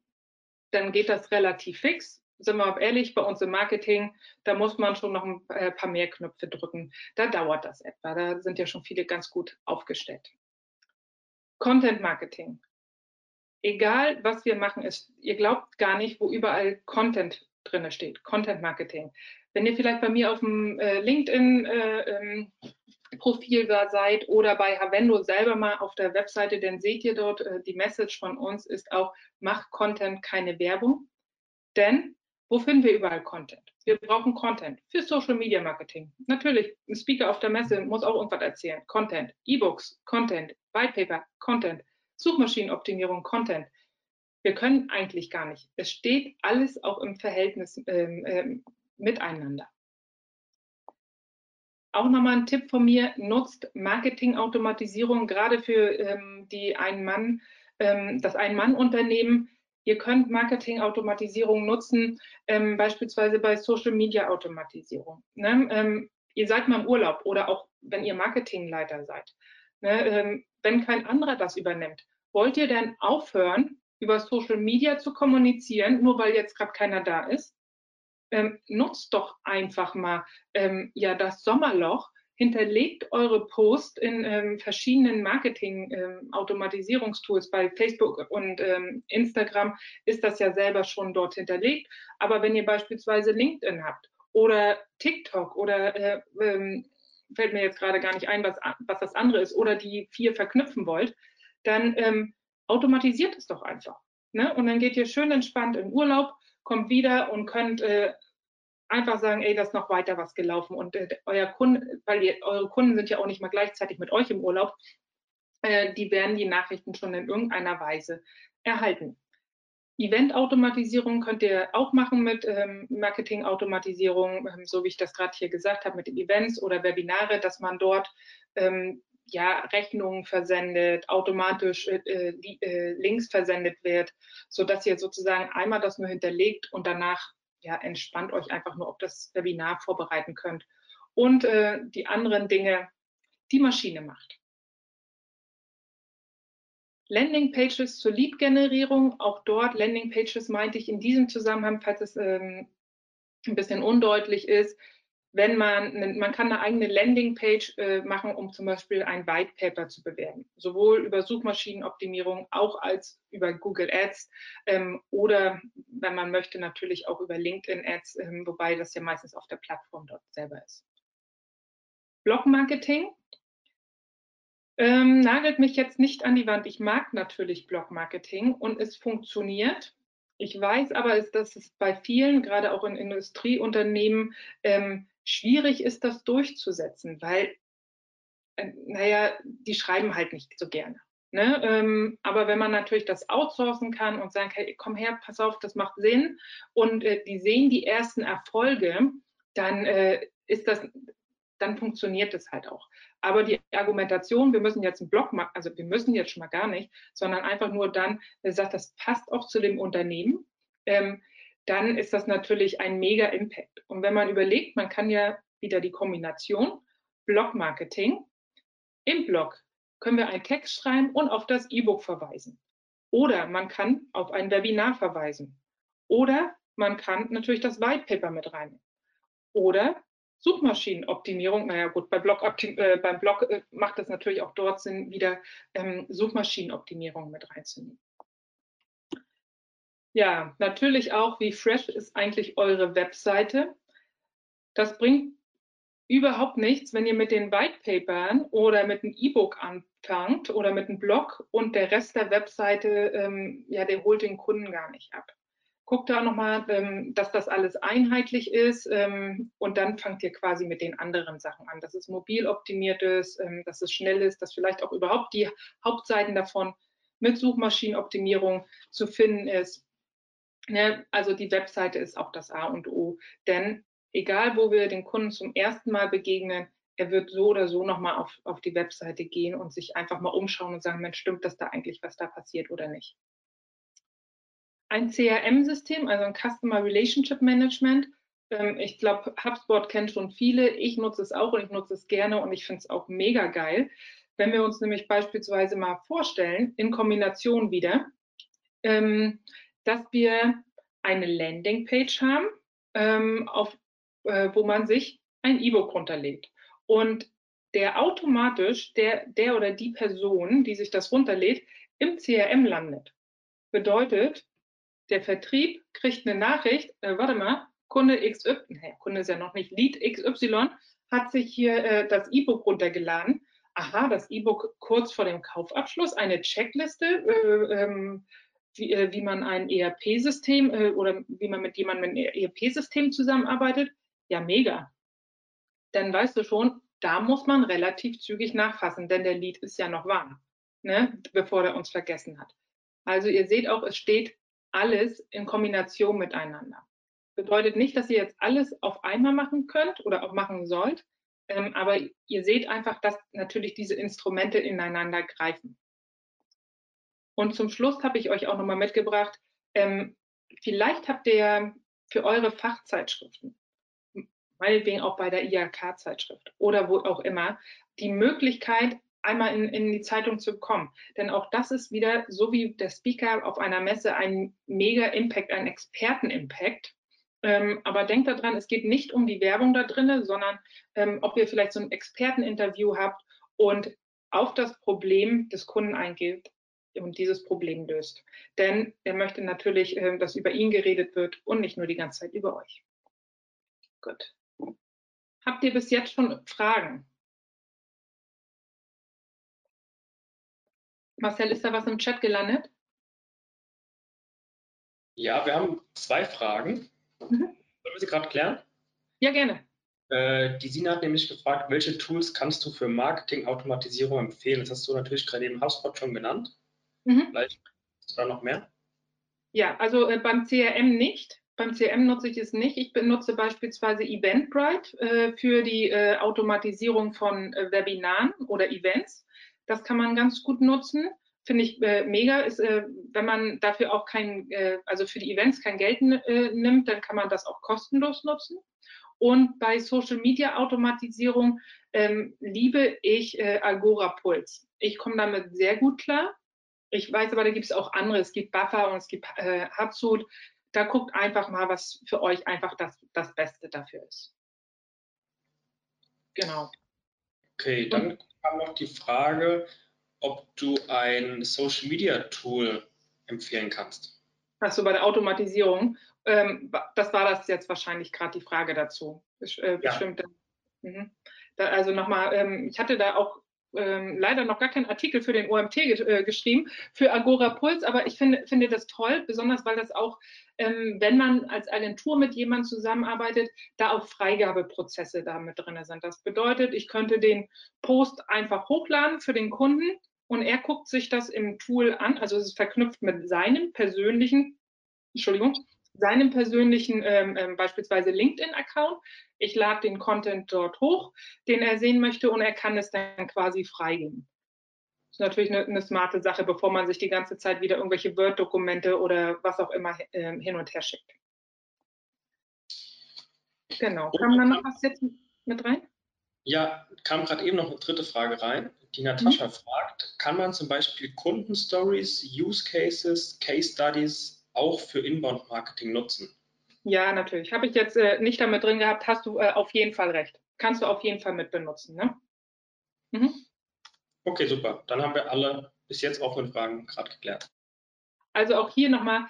dann geht das relativ fix. Sind wir ehrlich, bei uns im Marketing, da muss man schon noch ein äh, paar mehr Knöpfe drücken. Da dauert das etwa. Da sind ja schon viele ganz gut aufgestellt. Content Marketing. Egal, was wir machen, ist, ihr glaubt gar nicht, wo überall Content drin steht. Content Marketing. Wenn ihr vielleicht bei mir auf dem äh, LinkedIn äh, ähm, Profil da seid oder bei Havendo selber mal auf der Webseite, dann seht ihr dort, äh, die Message von uns ist auch, mach Content, keine Werbung. Denn wo finden wir überall Content? Wir brauchen Content für Social Media Marketing. Natürlich, ein Speaker auf der Messe muss auch irgendwas erzählen. Content, E-Books, Content, White Paper, Content, Suchmaschinenoptimierung, Content. Wir können eigentlich gar nicht. Es steht alles auch im Verhältnis ähm, ähm, miteinander. Auch nochmal ein Tipp von mir, nutzt Marketingautomatisierung gerade für ähm, die Ein-Mann, ähm, das Ein-Mann-Unternehmen. Ihr könnt Marketingautomatisierung nutzen, ähm, beispielsweise bei Social-Media-Automatisierung. Ne? Ähm, ihr seid mal im Urlaub oder auch wenn ihr Marketingleiter seid. Ne? Ähm, wenn kein anderer das übernimmt, wollt ihr dann aufhören, über Social Media zu kommunizieren, nur weil jetzt gerade keiner da ist? Ähm, nutzt doch einfach mal ähm, ja das Sommerloch, hinterlegt eure Post in ähm, verschiedenen Marketing-Automatisierungstools. Ähm, Bei Facebook und ähm, Instagram ist das ja selber schon dort hinterlegt. Aber wenn ihr beispielsweise LinkedIn habt oder TikTok oder äh, ähm, fällt mir jetzt gerade gar nicht ein, was, was das andere ist, oder die vier verknüpfen wollt, dann ähm, automatisiert es doch einfach. Ne? Und dann geht ihr schön entspannt in Urlaub kommt wieder und könnt äh, einfach sagen, ey, das ist noch weiter was gelaufen. Und äh, euer Kunde, weil ihr, eure Kunden sind ja auch nicht mal gleichzeitig mit euch im Urlaub, äh, die werden die Nachrichten schon in irgendeiner Weise erhalten. Event-Automatisierung könnt ihr auch machen mit ähm, Marketing-Automatisierung, ähm, so wie ich das gerade hier gesagt habe, mit den Events oder Webinare, dass man dort ähm, ja, Rechnungen versendet, automatisch äh, äh, äh, Links versendet wird, so dass ihr sozusagen einmal das nur hinterlegt und danach ja, entspannt euch einfach nur auf das Webinar vorbereiten könnt. Und äh, die anderen Dinge die Maschine macht. Landingpages zur Lead-Generierung, auch dort Landingpages meinte ich in diesem Zusammenhang, falls es ähm, ein bisschen undeutlich ist, wenn man, man kann eine eigene Landingpage äh, machen, um zum Beispiel ein White Paper zu bewerben, sowohl über Suchmaschinenoptimierung, auch als über Google Ads ähm, oder, wenn man möchte, natürlich auch über LinkedIn Ads, ähm, wobei das ja meistens auf der Plattform dort selber ist. Blog Marketing. Ähm, nagelt mich jetzt nicht an die Wand. Ich mag natürlich Blog-Marketing und es funktioniert. Ich weiß aber, dass es bei vielen, gerade auch in Industrieunternehmen, ähm, schwierig ist, das durchzusetzen, weil, äh, naja, die schreiben halt nicht so gerne. Ne? Ähm, aber wenn man natürlich das outsourcen kann und sagen, hey, komm her, pass auf, das macht Sinn und äh, die sehen die ersten Erfolge, dann äh, ist das, dann funktioniert es halt auch. Aber die Argumentation, wir müssen jetzt einen Blog machen, also wir müssen jetzt schon mal gar nicht, sondern einfach nur dann, wer sagt, das passt auch zu dem Unternehmen, ähm, dann ist das natürlich ein mega Impact. Und wenn man überlegt, man kann ja wieder die Kombination Blog-Marketing im Blog können wir einen Text schreiben und auf das E-Book verweisen. Oder man kann auf ein Webinar verweisen. Oder man kann natürlich das White Paper mit rein. Oder Suchmaschinenoptimierung, naja gut, bei Blog, äh, beim Blog äh, macht es natürlich auch dort Sinn, wieder ähm, Suchmaschinenoptimierung mit reinzunehmen. Ja, natürlich auch, wie fresh ist eigentlich eure Webseite? Das bringt überhaupt nichts, wenn ihr mit den White Papern oder mit einem E-Book anfangt oder mit einem Blog und der Rest der Webseite, ähm, ja, der holt den Kunden gar nicht ab guckt da nochmal, ähm, dass das alles einheitlich ist ähm, und dann fangt ihr quasi mit den anderen Sachen an, dass es mobil optimiert ist, ähm, dass es schnell ist, dass vielleicht auch überhaupt die Hauptseiten davon mit Suchmaschinenoptimierung zu finden ist. Ne? Also die Webseite ist auch das A und O, denn egal wo wir den Kunden zum ersten Mal begegnen, er wird so oder so nochmal auf, auf die Webseite gehen und sich einfach mal umschauen und sagen, Mensch, stimmt das da eigentlich, was da passiert oder nicht? ein CRM-System, also ein Customer Relationship Management. Ähm, ich glaube, HubSpot kennt schon viele. Ich nutze es auch und ich nutze es gerne und ich finde es auch mega geil. Wenn wir uns nämlich beispielsweise mal vorstellen, in Kombination wieder, ähm, dass wir eine Landingpage haben, ähm, auf, äh, wo man sich ein E-Book runterlädt. Und der automatisch, der, der oder die Person, die sich das runterlädt, im CRM landet. Bedeutet, der Vertrieb kriegt eine Nachricht, äh, warte mal, Kunde XY, naja, Kunde ist ja noch nicht, Lead XY hat sich hier äh, das E-Book runtergeladen. Aha, das E-Book kurz vor dem Kaufabschluss, eine Checkliste, äh, ähm, wie, äh, wie, man ein ERP-System äh, oder wie man mit jemandem einem ERP-System zusammenarbeitet. Ja, mega. Dann weißt du schon, da muss man relativ zügig nachfassen, denn der Lead ist ja noch warm, ne, bevor er uns vergessen hat. Also ihr seht auch, es steht alles in Kombination miteinander. Bedeutet nicht, dass ihr jetzt alles auf einmal machen könnt oder auch machen sollt, ähm, aber ihr seht einfach, dass natürlich diese Instrumente ineinander greifen. Und zum Schluss habe ich euch auch nochmal mitgebracht, ähm, vielleicht habt ihr für eure Fachzeitschriften, meinetwegen auch bei der IHK-Zeitschrift oder wo auch immer, die Möglichkeit, einmal in, in die Zeitung zu kommen. Denn auch das ist wieder, so wie der Speaker auf einer Messe, ein mega Impact, ein Experten-Impact. Ähm, aber denkt daran, es geht nicht um die Werbung da drin, sondern ähm, ob ihr vielleicht so ein Experteninterview habt und auf das Problem des Kunden eingeht dieses Problem löst. Denn er möchte natürlich, äh, dass über ihn geredet wird und nicht nur die ganze Zeit über euch. Gut. Habt ihr bis jetzt schon Fragen? Marcel, ist da was im Chat gelandet? Ja, wir haben zwei Fragen. Mhm. Sollen wir sie gerade klären? Ja, gerne. Äh, die Sina hat nämlich gefragt, welche Tools kannst du für Marketing-Automatisierung empfehlen? Das hast du natürlich gerade eben HubSpot schon genannt. Mhm. Vielleicht du da noch mehr? Ja, also äh, beim CRM nicht. Beim CRM nutze ich es nicht. Ich benutze beispielsweise Eventbrite äh, für die äh, Automatisierung von äh, Webinaren oder Events. Das kann man ganz gut nutzen. Finde ich äh, mega. Ist, äh, wenn man dafür auch kein, also für die Events kein Geld nimmt, dann kann man das auch kostenlos nutzen. Und bei Social Media Automatisierung ähm, liebe ich äh, Agora Puls. Ich komme damit sehr gut klar. Ich weiß aber, da gibt es auch andere. Es gibt Buffer und es gibt äh, Hubsuit. Da guckt einfach mal, was für euch einfach das, das Beste dafür ist. Genau. Okay, dann kam noch die Frage, ob du ein Social Media Tool empfehlen kannst. Achso, bei der Automatisierung. Ähm, das war das jetzt wahrscheinlich gerade die Frage dazu. Äh, bestimmt. Ja. Mhm. Da, also nochmal, ähm, ich hatte da auch ähm, leider noch gar keinen Artikel für den OMT äh, geschrieben, für Agora Puls, aber ich finde, finde das toll, besonders weil das auch, ähm, wenn man als Agentur mit jemandem zusammenarbeitet, da auch Freigabeprozesse da mit drin sind. Das bedeutet, ich könnte den Post einfach hochladen für den Kunden und er guckt sich das im Tool an, also es ist verknüpft mit seinem persönlichen, Entschuldigung, seinem persönlichen ähm, ähm, beispielsweise LinkedIn-Account. Ich lade den Content dort hoch, den er sehen möchte und er kann es dann quasi freigeben. Das ist natürlich eine, eine smarte Sache, bevor man sich die ganze Zeit wieder irgendwelche Word-Dokumente oder was auch immer äh, hin und her schickt. Genau. Kam da noch was jetzt mit rein? Ja, kam gerade eben noch eine dritte Frage rein. Die Natascha mhm. fragt, kann man zum Beispiel Kundenstories, Use Cases, Case Studies auch für Inbound-Marketing nutzen? Ja, natürlich. Habe ich jetzt äh, nicht damit drin gehabt, hast du äh, auf jeden Fall recht. Kannst du auf jeden Fall mit benutzen. Ne? Mhm. Okay, super. Dann haben wir alle bis jetzt offenen Fragen gerade geklärt. Also auch hier nochmal,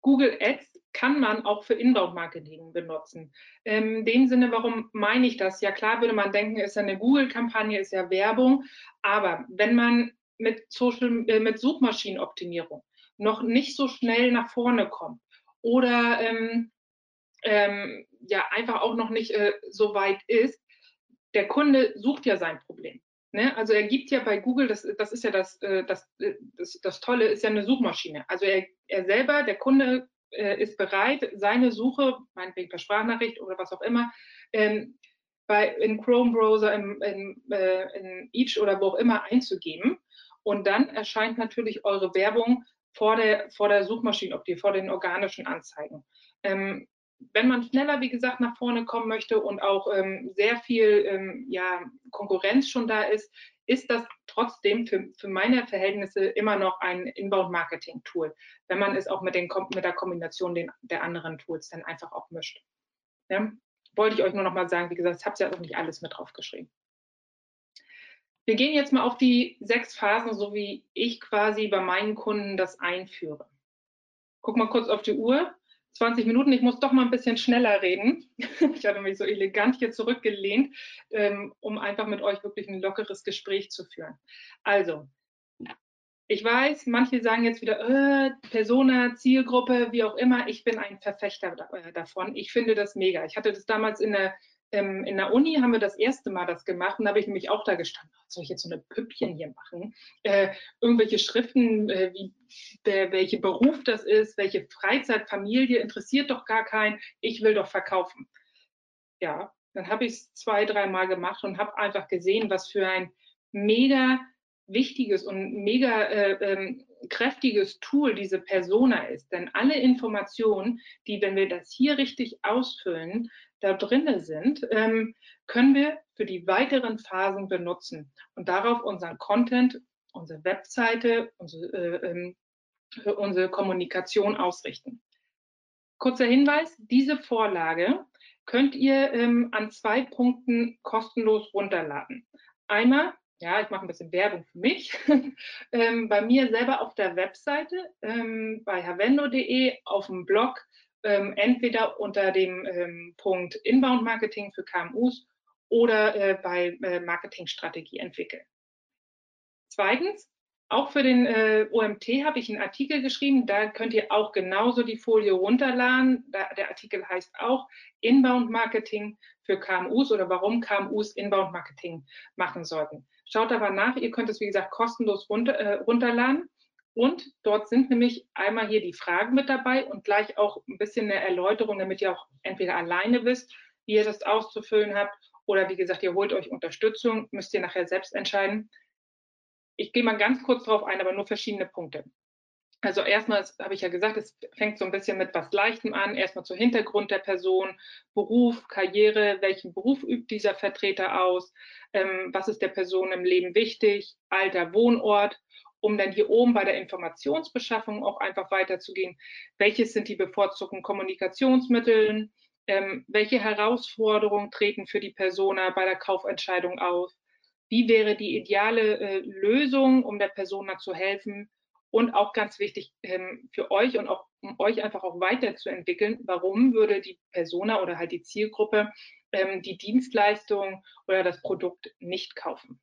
Google Ads kann man auch für Inbound-Marketing benutzen. Ähm, in dem Sinne, warum meine ich das? Ja, klar würde man denken, ist ja eine Google-Kampagne, ist ja Werbung, aber wenn man mit, Social, äh, mit Suchmaschinenoptimierung noch nicht so schnell nach vorne kommt oder ähm, ähm, ja einfach auch noch nicht äh, so weit ist, der Kunde sucht ja sein Problem. Ne? Also er gibt ja bei Google, das, das ist ja das, äh, das, äh, das, das Tolle, ist ja eine Suchmaschine. Also er, er selber, der Kunde äh, ist bereit, seine Suche, meinetwegen per Sprachnachricht oder was auch immer, ähm, bei, in Chrome Browser, in, in, äh, in Each oder wo auch immer einzugeben. Und dann erscheint natürlich eure Werbung vor der, vor der Suchmaschinenoptik, vor den organischen Anzeigen. Ähm, wenn man schneller, wie gesagt, nach vorne kommen möchte und auch ähm, sehr viel ähm, ja, Konkurrenz schon da ist, ist das trotzdem für, für meine Verhältnisse immer noch ein Inbound-Marketing-Tool, wenn man es auch mit, den, mit der Kombination den, der anderen Tools dann einfach auch mischt. Ja? Wollte ich euch nur noch mal sagen, wie gesagt, ich habe ja auch nicht alles mit draufgeschrieben. Wir gehen jetzt mal auf die sechs Phasen, so wie ich quasi bei meinen Kunden das einführe. Guck mal kurz auf die Uhr. 20 Minuten, ich muss doch mal ein bisschen schneller reden. Ich hatte mich so elegant hier zurückgelehnt, ähm, um einfach mit euch wirklich ein lockeres Gespräch zu führen. Also, ich weiß, manche sagen jetzt wieder, äh, Persona, Zielgruppe, wie auch immer. Ich bin ein Verfechter äh, davon. Ich finde das mega. Ich hatte das damals in der ähm, in der Uni haben wir das erste Mal das gemacht und da habe ich nämlich auch da gestanden, soll ich jetzt so eine Püppchen hier machen? Äh, irgendwelche Schriften, äh, wie der, welche Beruf das ist, welche Freizeit, Familie, interessiert doch gar keinen, ich will doch verkaufen. Ja, dann habe ich es zwei, dreimal gemacht und habe einfach gesehen, was für ein mega wichtiges und mega äh, ähm, kräftiges Tool diese Persona ist. Denn alle Informationen, die, wenn wir das hier richtig ausfüllen, da drinne sind, ähm, können wir für die weiteren Phasen benutzen und darauf unseren Content, unsere Webseite, unsere, äh, ähm, unsere Kommunikation ausrichten. Kurzer Hinweis, diese Vorlage könnt ihr ähm, an zwei Punkten kostenlos runterladen. Einmal, ja, ich mache ein bisschen Werbung für mich, ähm, bei mir selber auf der Webseite, ähm, bei havendo.de, auf dem Blog ähm, entweder unter dem ähm, Punkt Inbound Marketing für KMUs oder äh, bei äh, Marketingstrategie entwickeln. Zweitens, auch für den äh, OMT habe ich einen Artikel geschrieben, da könnt ihr auch genauso die Folie runterladen. Da, der Artikel heißt auch Inbound Marketing für KMUs oder warum KMUs Inbound Marketing machen sollten. Schaut aber nach, ihr könnt es wie gesagt kostenlos runter, äh, runterladen. Und dort sind nämlich einmal hier die Fragen mit dabei und gleich auch ein bisschen eine Erläuterung, damit ihr auch entweder alleine wisst, wie ihr das auszufüllen habt, oder wie gesagt, ihr holt euch Unterstützung, müsst ihr nachher selbst entscheiden. Ich gehe mal ganz kurz darauf ein, aber nur verschiedene Punkte. Also erstmal habe ich ja gesagt, es fängt so ein bisschen mit was Leichtem an. Erstmal zur Hintergrund der Person, Beruf, Karriere, welchen Beruf übt dieser Vertreter aus, ähm, was ist der Person im Leben wichtig, Alter, Wohnort, um dann hier oben bei der Informationsbeschaffung auch einfach weiterzugehen. Welches sind die bevorzugten Kommunikationsmittel? Ähm, welche Herausforderungen treten für die Persona bei der Kaufentscheidung auf? Wie wäre die ideale äh, Lösung, um der Persona zu helfen? Und auch ganz wichtig ähm, für euch und auch um euch einfach auch weiterzuentwickeln, warum würde die Persona oder halt die Zielgruppe ähm, die Dienstleistung oder das Produkt nicht kaufen?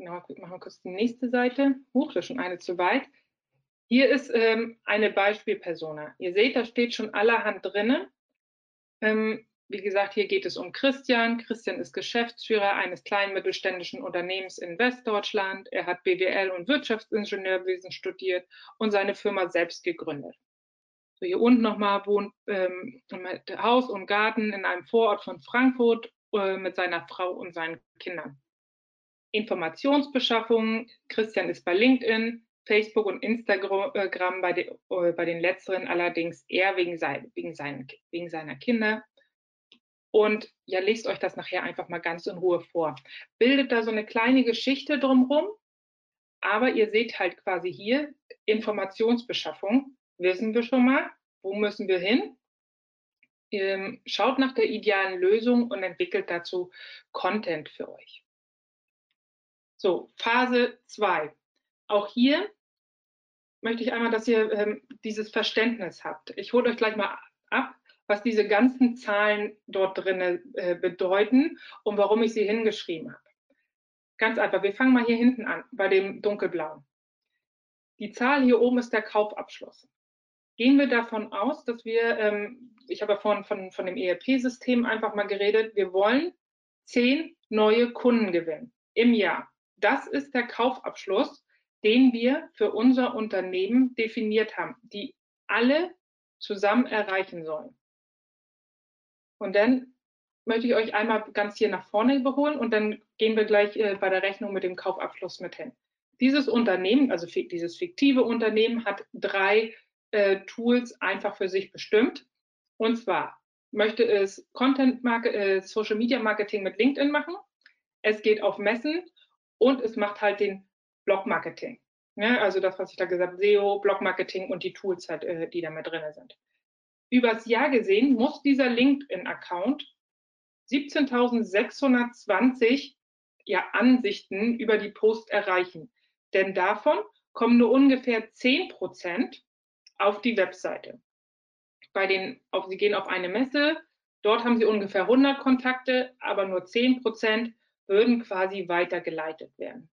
Genau, machen wir kurz die nächste Seite. Huch, das ist schon eine zu weit. Hier ist ähm, eine Beispielpersona. Ihr seht, da steht schon allerhand drin. Ähm, wie gesagt, hier geht es um Christian. Christian ist Geschäftsführer eines kleinen mittelständischen Unternehmens in Westdeutschland. Er hat BWL und Wirtschaftsingenieurwesen studiert und seine Firma selbst gegründet. So hier unten nochmal wohnt ähm, mit Haus und Garten in einem Vorort von Frankfurt äh, mit seiner Frau und seinen Kindern. Informationsbeschaffung. Christian ist bei LinkedIn, Facebook und Instagram bei, de, äh, bei den letzteren allerdings eher wegen, sein, wegen, seinen, wegen seiner Kinder. Und ja, lest euch das nachher einfach mal ganz in Ruhe vor. Bildet da so eine kleine Geschichte drumherum, aber ihr seht halt quasi hier Informationsbeschaffung. Wissen wir schon mal, wo müssen wir hin? Ähm, schaut nach der idealen Lösung und entwickelt dazu Content für euch. So, Phase 2. Auch hier möchte ich einmal, dass ihr ähm, dieses Verständnis habt. Ich hole euch gleich mal ab, was diese ganzen Zahlen dort drin äh, bedeuten und warum ich sie hingeschrieben habe. Ganz einfach, wir fangen mal hier hinten an, bei dem dunkelblauen. Die Zahl hier oben ist der Kaufabschluss. Gehen wir davon aus, dass wir, ähm, ich habe vorhin von, von dem ERP-System einfach mal geredet, wir wollen zehn neue Kunden gewinnen im Jahr. Das ist der Kaufabschluss, den wir für unser Unternehmen definiert haben, die alle zusammen erreichen sollen. Und dann möchte ich euch einmal ganz hier nach vorne überholen und dann gehen wir gleich äh, bei der Rechnung mit dem Kaufabschluss mit hin. Dieses Unternehmen, also dieses fiktive Unternehmen, hat drei äh, Tools einfach für sich bestimmt. Und zwar möchte es Content Market, äh, Social Media Marketing mit LinkedIn machen. Es geht auf Messen und es macht halt den Blog Marketing. Ja, also das, was ich da gesagt habe, SEO, Blog Marketing und die Tools halt, äh, die da mit drin sind übers Jahr gesehen muss dieser LinkedIn-Account 17.620 ja, Ansichten über die Post erreichen. Denn davon kommen nur ungefähr 10 Prozent auf die Webseite. Bei den, auf, Sie gehen auf eine Messe, dort haben Sie ungefähr 100 Kontakte, aber nur 10 Prozent würden quasi weitergeleitet werden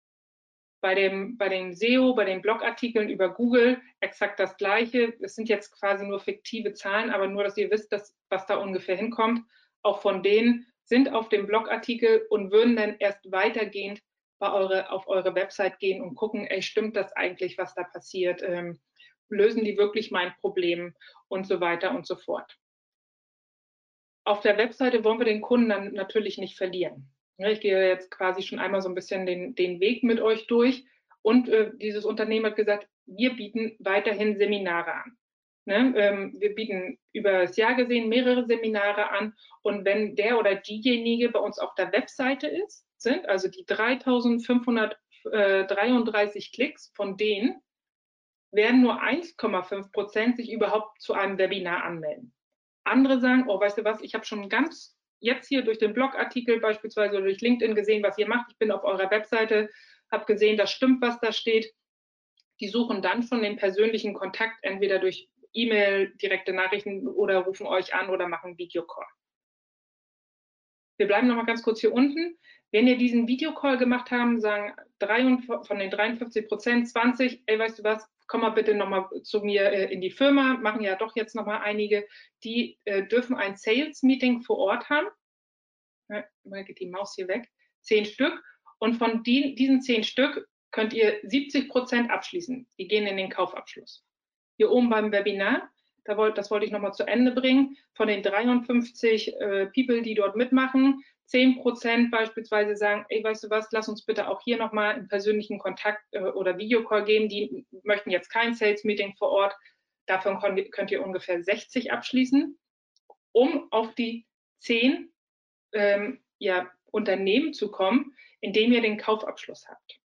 bei dem, bei dem SEO, bei den Blogartikeln über Google exakt das Gleiche. Es sind jetzt quasi nur fiktive Zahlen, aber nur, dass ihr wisst, dass, was da ungefähr hinkommt. Auch von denen sind auf dem Blogartikel und würden dann erst weitergehend bei eure, auf eure Website gehen und gucken, ey, stimmt das eigentlich, was da passiert? Ähm, lösen die wirklich mein Problem und so weiter und so fort. Auf der Webseite wollen wir den Kunden dann natürlich nicht verlieren. Ich gehe jetzt quasi schon einmal so ein bisschen den, den Weg mit euch durch. Und äh, dieses Unternehmen hat gesagt, wir bieten weiterhin Seminare an. Ne? Ähm, wir bieten über das Jahr gesehen mehrere Seminare an. Und wenn der oder diejenige bei uns auf der Webseite ist, sind also die 3533 Klicks von denen, werden nur 1,5 Prozent sich überhaupt zu einem Webinar anmelden. Andere sagen, oh, weißt du was, ich habe schon ganz jetzt hier durch den Blogartikel beispielsweise oder durch LinkedIn gesehen, was ihr macht. Ich bin auf eurer Webseite, habe gesehen, das stimmt, was da steht. Die suchen dann schon den persönlichen Kontakt, entweder durch E-Mail, direkte Nachrichten oder rufen euch an oder machen Videocall. Wir bleiben noch mal ganz kurz hier unten. Wenn ihr diesen Videocall gemacht haben, sagen drei, von den 53 Prozent 20, ey, weißt du was, komm mal bitte nochmal zu mir äh, in die Firma, machen ja doch jetzt nochmal einige, die äh, dürfen ein Sales-Meeting vor Ort haben. Mal geht die Maus hier weg. Zehn Stück. Und von die, diesen zehn Stück könnt ihr 70 Prozent abschließen. Die gehen in den Kaufabschluss. Hier oben beim Webinar, da wollt, das wollte ich nochmal zu Ende bringen, von den 53 äh, People, die dort mitmachen, 10 Prozent beispielsweise sagen, ey, weißt du was, lass uns bitte auch hier nochmal einen persönlichen Kontakt äh, oder Videocall geben. Die möchten jetzt kein Sales-Meeting vor Ort. Davon könnt ihr ungefähr 60 abschließen, um auf die 10 ähm, ja, Unternehmen zu kommen, indem ihr den Kaufabschluss habt.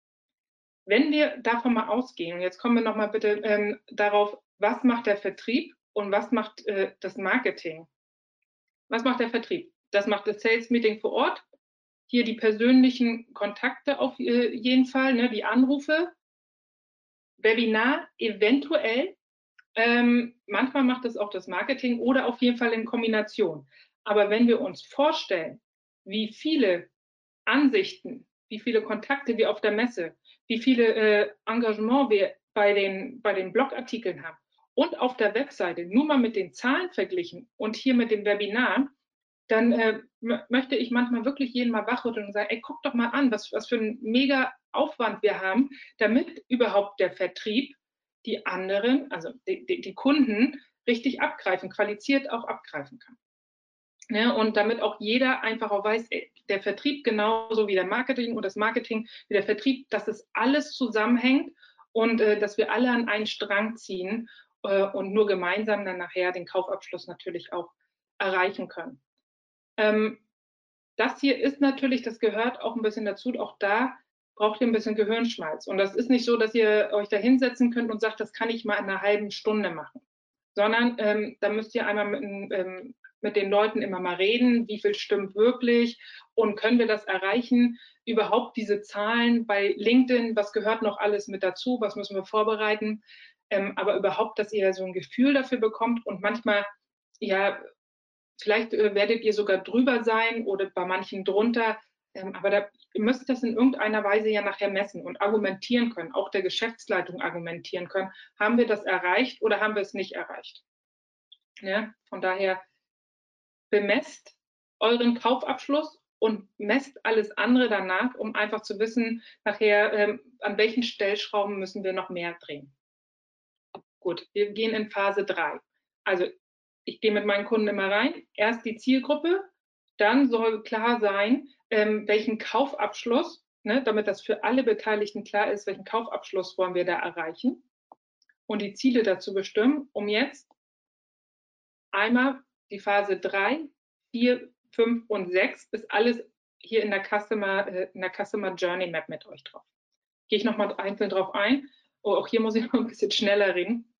Wenn wir davon mal ausgehen, jetzt kommen wir nochmal bitte ähm, darauf, was macht der Vertrieb und was macht äh, das Marketing? Was macht der Vertrieb? Das macht das Sales Meeting vor Ort. Hier die persönlichen Kontakte auf äh, jeden Fall, ne, die Anrufe. Webinar eventuell. Ähm, manchmal macht es auch das Marketing oder auf jeden Fall in Kombination. Aber wenn wir uns vorstellen, wie viele Ansichten wie viele Kontakte wir auf der Messe, wie viele äh, Engagement wir bei den, bei den Blogartikeln haben und auf der Webseite nur mal mit den Zahlen verglichen und hier mit dem Webinar, dann äh, möchte ich manchmal wirklich jeden mal wachrütteln und sagen, ey, guck doch mal an, was, was für ein mega Aufwand wir haben, damit überhaupt der Vertrieb die anderen, also die, die, die Kunden, richtig abgreifen, qualifiziert auch abgreifen kann. Ne, und damit auch jeder einfach auch weiß, ey, der Vertrieb genauso wie der Marketing und das Marketing wie der Vertrieb, dass es alles zusammenhängt und äh, dass wir alle an einen Strang ziehen äh, und nur gemeinsam dann nachher den Kaufabschluss natürlich auch erreichen können. Ähm, das hier ist natürlich, das gehört auch ein bisschen dazu, auch da braucht ihr ein bisschen Gehirnschmalz. Und das ist nicht so, dass ihr euch da hinsetzen könnt und sagt, das kann ich mal in einer halben Stunde machen, sondern ähm, da müsst ihr einmal mit, ähm, mit den Leuten immer mal reden, wie viel stimmt wirklich und können wir das erreichen, überhaupt diese Zahlen bei LinkedIn, was gehört noch alles mit dazu, was müssen wir vorbereiten, ähm, aber überhaupt, dass ihr so ein Gefühl dafür bekommt und manchmal, ja, vielleicht äh, werdet ihr sogar drüber sein oder bei manchen drunter, ähm, aber da, ihr müsst das in irgendeiner Weise ja nachher messen und argumentieren können, auch der Geschäftsleitung argumentieren können. Haben wir das erreicht oder haben wir es nicht erreicht? Ja, von daher bemesst euren Kaufabschluss und messt alles andere danach, um einfach zu wissen, nachher, ähm, an welchen Stellschrauben müssen wir noch mehr drehen. Gut, wir gehen in Phase 3. Also ich gehe mit meinen Kunden immer rein, erst die Zielgruppe, dann soll klar sein, ähm, welchen Kaufabschluss, ne, damit das für alle Beteiligten klar ist, welchen Kaufabschluss wollen wir da erreichen und die Ziele dazu bestimmen, um jetzt einmal die Phase 3, 4, 5 und 6 ist alles hier in der Customer, äh, in der Customer Journey Map mit euch drauf. Gehe ich nochmal einzeln drauf ein. Oh, auch hier muss ich noch ein bisschen schneller reden.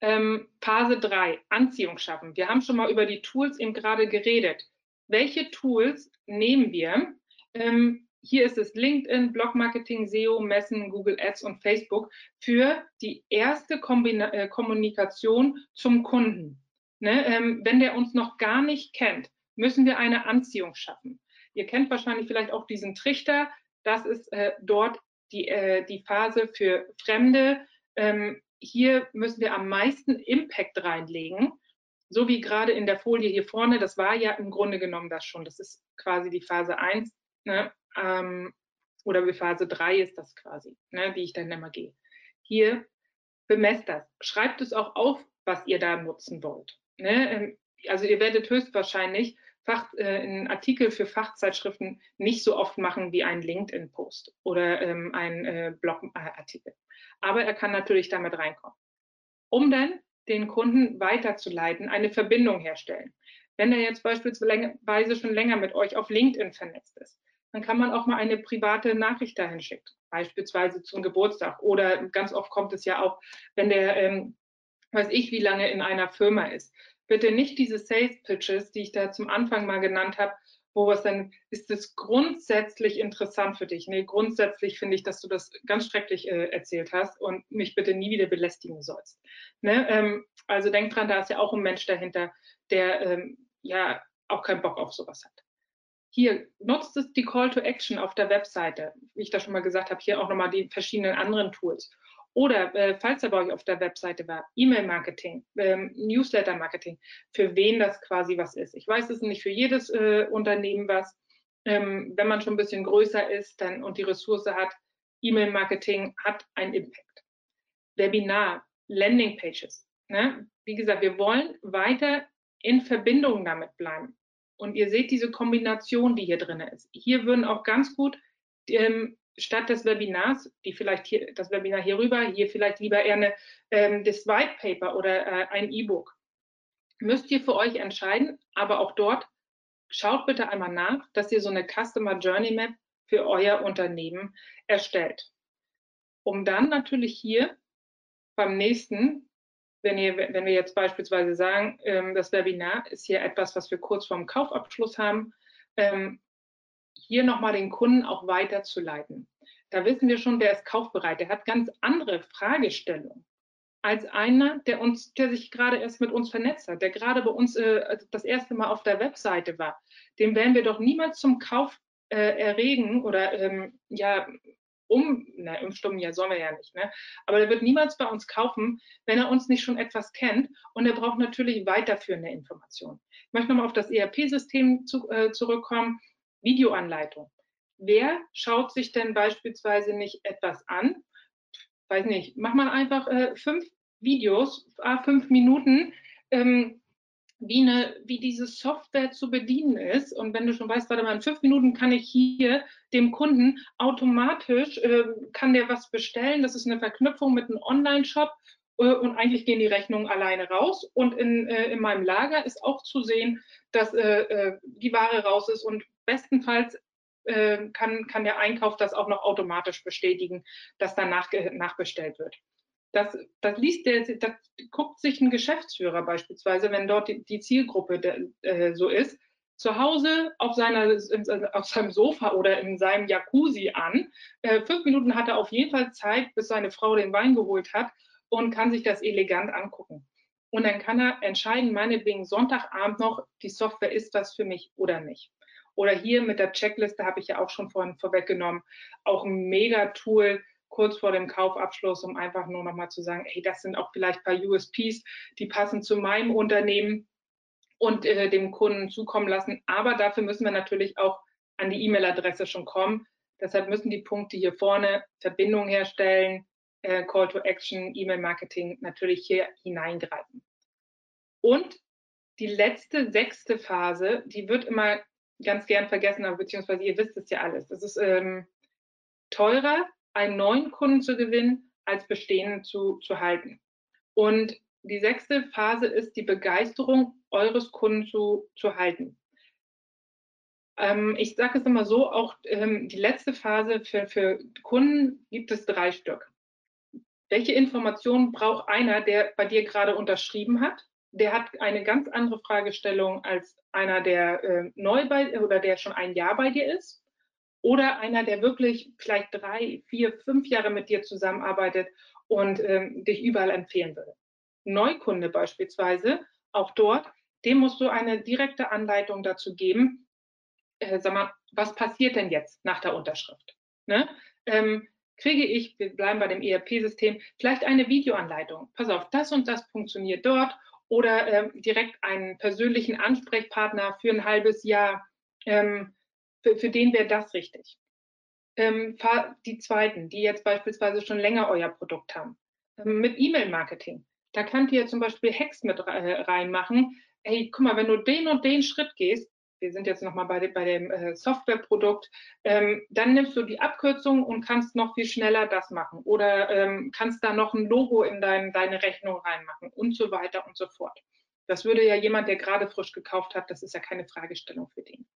Ähm, Phase 3, Anziehung schaffen. Wir haben schon mal über die Tools eben gerade geredet welche Tools nehmen wir? Ähm, hier ist es LinkedIn, Blog Marketing, SEO, Messen, Google Ads und Facebook für die erste Kombina äh, Kommunikation zum Kunden. Ne? Ähm, wenn der uns noch gar nicht kennt, müssen wir eine Anziehung schaffen. Ihr kennt wahrscheinlich vielleicht auch diesen Trichter. Das ist äh, dort die, äh, die Phase für Fremde. Ähm, hier müssen wir am meisten Impact reinlegen so wie gerade in der Folie hier vorne, das war ja im Grunde genommen das schon. Das ist quasi die Phase 1, ne? ähm, oder wie Phase 3 ist das quasi, ne? wie ich dann immer gehe. Hier bemesst das. Schreibt es auch auf, was ihr da nutzen wollt. Ne? Ähm, also ihr werdet höchstwahrscheinlich Fach, äh, einen Artikel für Fachzeitschriften nicht so oft machen wie einen LinkedIn-Post oder ähm, einen äh, Blogartikel. Aber er kann natürlich damit reinkommen. Um dann den Kunden weiterzuleiten, eine Verbindung herstellen. Wenn er jetzt beispielsweise schon länger mit euch auf LinkedIn vernetzt ist, dann kann man auch mal eine private Nachricht dahin schicken, beispielsweise zum Geburtstag. Oder ganz oft kommt es ja auch, wenn der, ähm, weiß ich, wie lange in einer Firma ist. Bitte nicht diese Sales Pitches, die ich da zum Anfang mal genannt habe, wo was dann, ist das grundsätzlich interessant für dich? Nee, grundsätzlich finde ich, dass du das ganz schrecklich äh, erzählt hast und mich bitte nie wieder belästigen sollst. Ne? Ähm, also denk dran, da ist ja auch ein Mensch dahinter, der ähm, ja auch keinen Bock auf sowas hat. Hier nutzt es die Call to Action auf der Webseite, wie ich da schon mal gesagt habe, hier auch nochmal die verschiedenen anderen Tools. Oder äh, falls er bei euch auf der Webseite war, E-Mail-Marketing, ähm, Newsletter-Marketing, für wen das quasi was ist. Ich weiß, es ist nicht für jedes äh, Unternehmen was. Ähm, wenn man schon ein bisschen größer ist dann, und die Ressource hat, E-Mail-Marketing hat einen Impact. Webinar, Landing-Pages. Ne? Wie gesagt, wir wollen weiter in Verbindung damit bleiben. Und ihr seht diese Kombination, die hier drin ist. Hier würden auch ganz gut ähm, statt des Webinars, die vielleicht hier, das Webinar hier rüber, hier vielleicht lieber eher eine, ähm, das White Paper oder äh, ein E-Book. Müsst ihr für euch entscheiden, aber auch dort schaut bitte einmal nach, dass ihr so eine Customer Journey Map für euer Unternehmen erstellt. Um dann natürlich hier beim nächsten, wenn, ihr, wenn wir jetzt beispielsweise sagen, ähm, das Webinar ist hier etwas, was wir kurz vorm Kaufabschluss haben, ähm, hier nochmal den Kunden auch weiterzuleiten. Da wissen wir schon, der ist kaufbereit, der hat ganz andere Fragestellungen als einer, der uns, der sich gerade erst mit uns vernetzt hat, der gerade bei uns äh, das erste Mal auf der Webseite war. Dem werden wir doch niemals zum Kauf äh, erregen oder ähm, ja um, na, umstummen ja sollen wir ja nicht, ne? Aber der wird niemals bei uns kaufen, wenn er uns nicht schon etwas kennt und er braucht natürlich weiterführende Informationen. Ich möchte nochmal auf das ERP-System zu, äh, zurückkommen. Videoanleitung. Wer schaut sich denn beispielsweise nicht etwas an? Weiß nicht, mach mal einfach äh, fünf Videos, äh, fünf Minuten, ähm, wie, eine, wie diese Software zu bedienen ist. Und wenn du schon weißt, warte mal, in fünf Minuten kann ich hier dem Kunden automatisch, äh, kann der was bestellen. Das ist eine Verknüpfung mit einem Online-Shop äh, und eigentlich gehen die Rechnungen alleine raus. Und in, äh, in meinem Lager ist auch zu sehen, dass äh, äh, die Ware raus ist und bestenfalls äh, kann, kann der Einkauf das auch noch automatisch bestätigen, dass danach nachbestellt wird. Das, das liest der, das guckt sich ein Geschäftsführer beispielsweise, wenn dort die, die Zielgruppe de, äh, so ist, zu Hause auf, seiner, auf seinem Sofa oder in seinem Jacuzzi an. Äh, fünf Minuten hat er auf jeden Fall Zeit, bis seine Frau den Wein geholt hat und kann sich das elegant angucken. Und dann kann er entscheiden, meinetwegen Sonntagabend noch, die Software ist was für mich oder nicht. Oder hier mit der Checkliste habe ich ja auch schon vorhin vorweggenommen, auch ein Mega-Tool, kurz vor dem Kaufabschluss, um einfach nur nochmal zu sagen, hey, das sind auch vielleicht ein paar USPs, die passen zu meinem Unternehmen und äh, dem Kunden zukommen lassen. Aber dafür müssen wir natürlich auch an die E-Mail-Adresse schon kommen. Deshalb müssen die Punkte hier vorne Verbindung herstellen, äh, Call to Action, E-Mail-Marketing natürlich hier hineingreifen. Und die letzte, sechste Phase, die wird immer ganz gern vergessen, aber beziehungsweise ihr wisst es ja alles. Das ist ähm, teurer, einen neuen Kunden zu gewinnen, als bestehenden zu, zu halten. Und die sechste Phase ist die Begeisterung eures Kunden zu, zu halten. Ähm, ich sage es immer so, auch ähm, die letzte Phase für, für Kunden gibt es drei Stück. Welche Informationen braucht einer, der bei dir gerade unterschrieben hat? Der hat eine ganz andere Fragestellung als einer, der äh, neu bei oder der schon ein Jahr bei dir ist oder einer, der wirklich vielleicht drei, vier, fünf Jahre mit dir zusammenarbeitet und ähm, dich überall empfehlen würde. Neukunde beispielsweise, auch dort, dem musst du eine direkte Anleitung dazu geben, äh, sag mal, was passiert denn jetzt nach der Unterschrift? Ne? Ähm, kriege ich, wir bleiben bei dem ERP-System, vielleicht eine Videoanleitung. Pass auf, das und das funktioniert dort oder ähm, direkt einen persönlichen Ansprechpartner für ein halbes Jahr. Ähm, für, für den wäre das richtig. Ähm, die zweiten, die jetzt beispielsweise schon länger euer Produkt haben, ähm, mit E-Mail-Marketing. Da könnt ihr zum Beispiel Hacks mit reinmachen. Hey, guck mal, wenn du den und den Schritt gehst, wir sind jetzt nochmal bei, bei dem äh, Softwareprodukt, ähm, dann nimmst du die Abkürzung und kannst noch viel schneller das machen oder ähm, kannst da noch ein Logo in dein, deine Rechnung reinmachen und so weiter und so fort. Das würde ja jemand, der gerade frisch gekauft hat, das ist ja keine Fragestellung für den.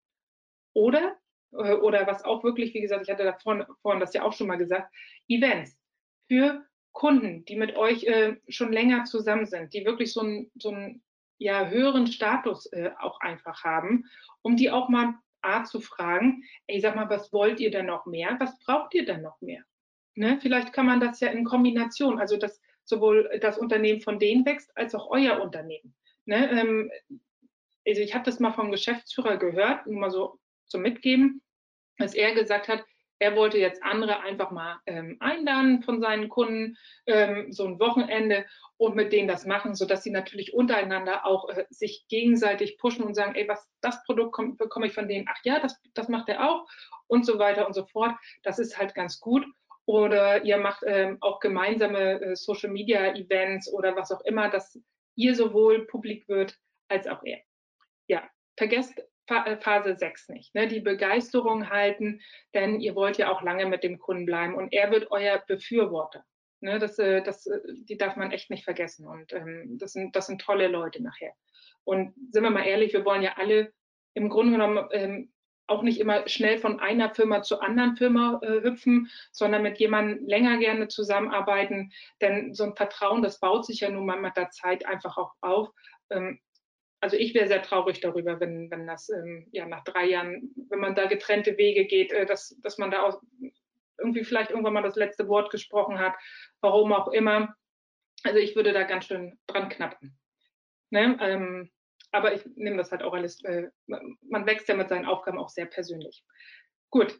Oder, äh, oder was auch wirklich, wie gesagt, ich hatte da vorhin, vorhin das ja auch schon mal gesagt, Events für Kunden, die mit euch äh, schon länger zusammen sind, die wirklich so einen so ja, höheren Status äh, auch einfach haben, um die auch mal A zu fragen, ey, sag mal, was wollt ihr denn noch mehr? Was braucht ihr denn noch mehr? Ne? Vielleicht kann man das ja in Kombination, also dass sowohl das Unternehmen von denen wächst, als auch euer Unternehmen. Ne? Ähm, also ich habe das mal vom Geschäftsführer gehört, nur mal so zum Mitgeben, dass er gesagt hat, er wollte jetzt andere einfach mal ähm, einladen von seinen Kunden, ähm, so ein Wochenende und mit denen das machen, sodass sie natürlich untereinander auch äh, sich gegenseitig pushen und sagen, ey, was das Produkt kommt, bekomme ich von denen, ach ja, das, das macht er auch und so weiter und so fort. Das ist halt ganz gut. Oder ihr macht ähm, auch gemeinsame äh, Social Media Events oder was auch immer, dass ihr sowohl publik wird als auch er. Ja, vergesst Phase 6 nicht. Ne? Die Begeisterung halten, denn ihr wollt ja auch lange mit dem Kunden bleiben und er wird euer Befürworter. Ne? Das, äh, das, äh, die darf man echt nicht vergessen und ähm, das, sind, das sind tolle Leute nachher. Und sind wir mal ehrlich, wir wollen ja alle im Grunde genommen ähm, auch nicht immer schnell von einer Firma zur anderen Firma äh, hüpfen, sondern mit jemandem länger gerne zusammenarbeiten. Denn so ein Vertrauen, das baut sich ja nun mal mit der Zeit einfach auch auf. Ähm, also ich wäre sehr traurig darüber, wenn, wenn das ähm, ja nach drei Jahren, wenn man da getrennte Wege geht, äh, dass, dass man da auch irgendwie vielleicht irgendwann mal das letzte Wort gesprochen hat, warum auch immer. Also ich würde da ganz schön dran knappen. Ne? Ähm, aber ich nehme das halt auch alles, äh, man wächst ja mit seinen Aufgaben auch sehr persönlich. Gut.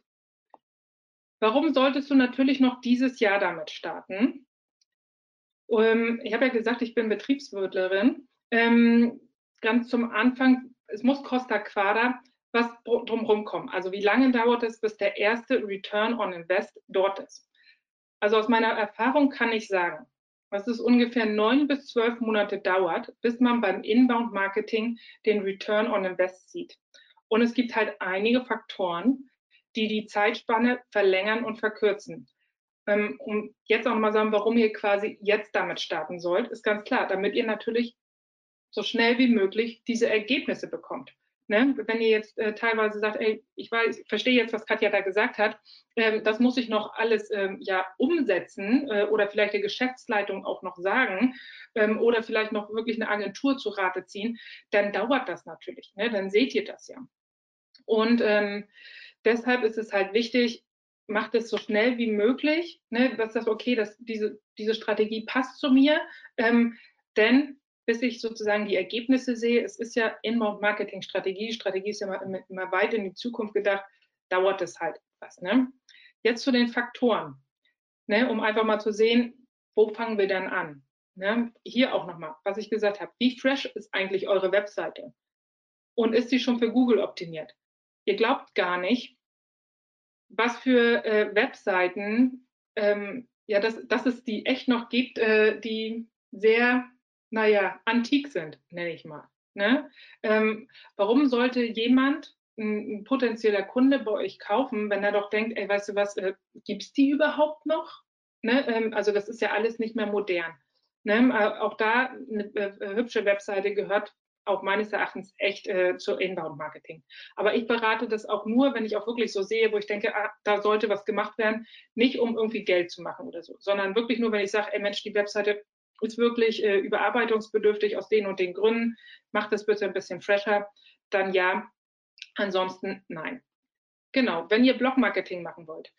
Warum solltest du natürlich noch dieses Jahr damit starten? Ähm, ich habe ja gesagt, ich bin Betriebswirtlerin. Ähm, ganz zum Anfang, es muss Costa Quadra was drumherum kommen. Also wie lange dauert es, bis der erste Return on Invest dort ist? Also aus meiner Erfahrung kann ich sagen, dass es ungefähr neun bis zwölf Monate dauert, bis man beim Inbound Marketing den Return on Invest sieht. Und es gibt halt einige Faktoren, die die Zeitspanne verlängern und verkürzen. Ähm, um jetzt auch nochmal sagen, warum ihr quasi jetzt damit starten sollt, ist ganz klar, damit ihr natürlich so schnell wie möglich diese Ergebnisse bekommt. Ne? Wenn ihr jetzt äh, teilweise sagt, ey, ich weiß, ich verstehe jetzt, was Katja da gesagt hat, ähm, das muss ich noch alles ähm, ja umsetzen äh, oder vielleicht der Geschäftsleitung auch noch sagen ähm, oder vielleicht noch wirklich eine Agentur zu Rate ziehen, dann dauert das natürlich. Ne? Dann seht ihr das ja. Und ähm, deshalb ist es halt wichtig, macht es so schnell wie möglich, ne, dass das okay, dass diese, diese Strategie passt zu mir, ähm, denn bis ich sozusagen die Ergebnisse sehe, es ist ja Inbound-Marketing-Strategie, Strategie ist ja immer, immer, weit in die Zukunft gedacht, dauert es halt etwas. Ne? Jetzt zu den Faktoren, ne, um einfach mal zu sehen, wo fangen wir dann an? Ne? Hier auch nochmal, was ich gesagt habe, wie fresh ist eigentlich eure Webseite? Und ist sie schon für Google optimiert? Ihr glaubt gar nicht, was für äh, Webseiten, ähm, ja, dass, dass es die echt noch gibt, äh, die sehr naja, antik sind, nenne ich mal. Ne? Ähm, warum sollte jemand, ein, ein, potenzieller Kunde bei euch kaufen, wenn er doch denkt, ey, weißt du was, äh, gibt es die überhaupt noch? Ne? Ähm, also das ist ja alles nicht mehr modern. Ne? Äh, auch da eine äh, hübsche Webseite gehört auch meines Erachtens echt äh, zur Inbound-Marketing. Aber ich berate das auch nur, wenn ich auch wirklich so sehe, wo ich denke, ah, da sollte was gemacht werden, nicht um irgendwie Geld zu machen oder so, sondern wirklich nur, wenn ich sage, ey Mensch, die Webseite ist wirklich äh, überarbeitungsbedürftig aus den und den Gründen, macht das bitte ein bisschen fresher, dann ja, ansonsten nein. Genau, wenn ihr Blog-Marketing machen wollt,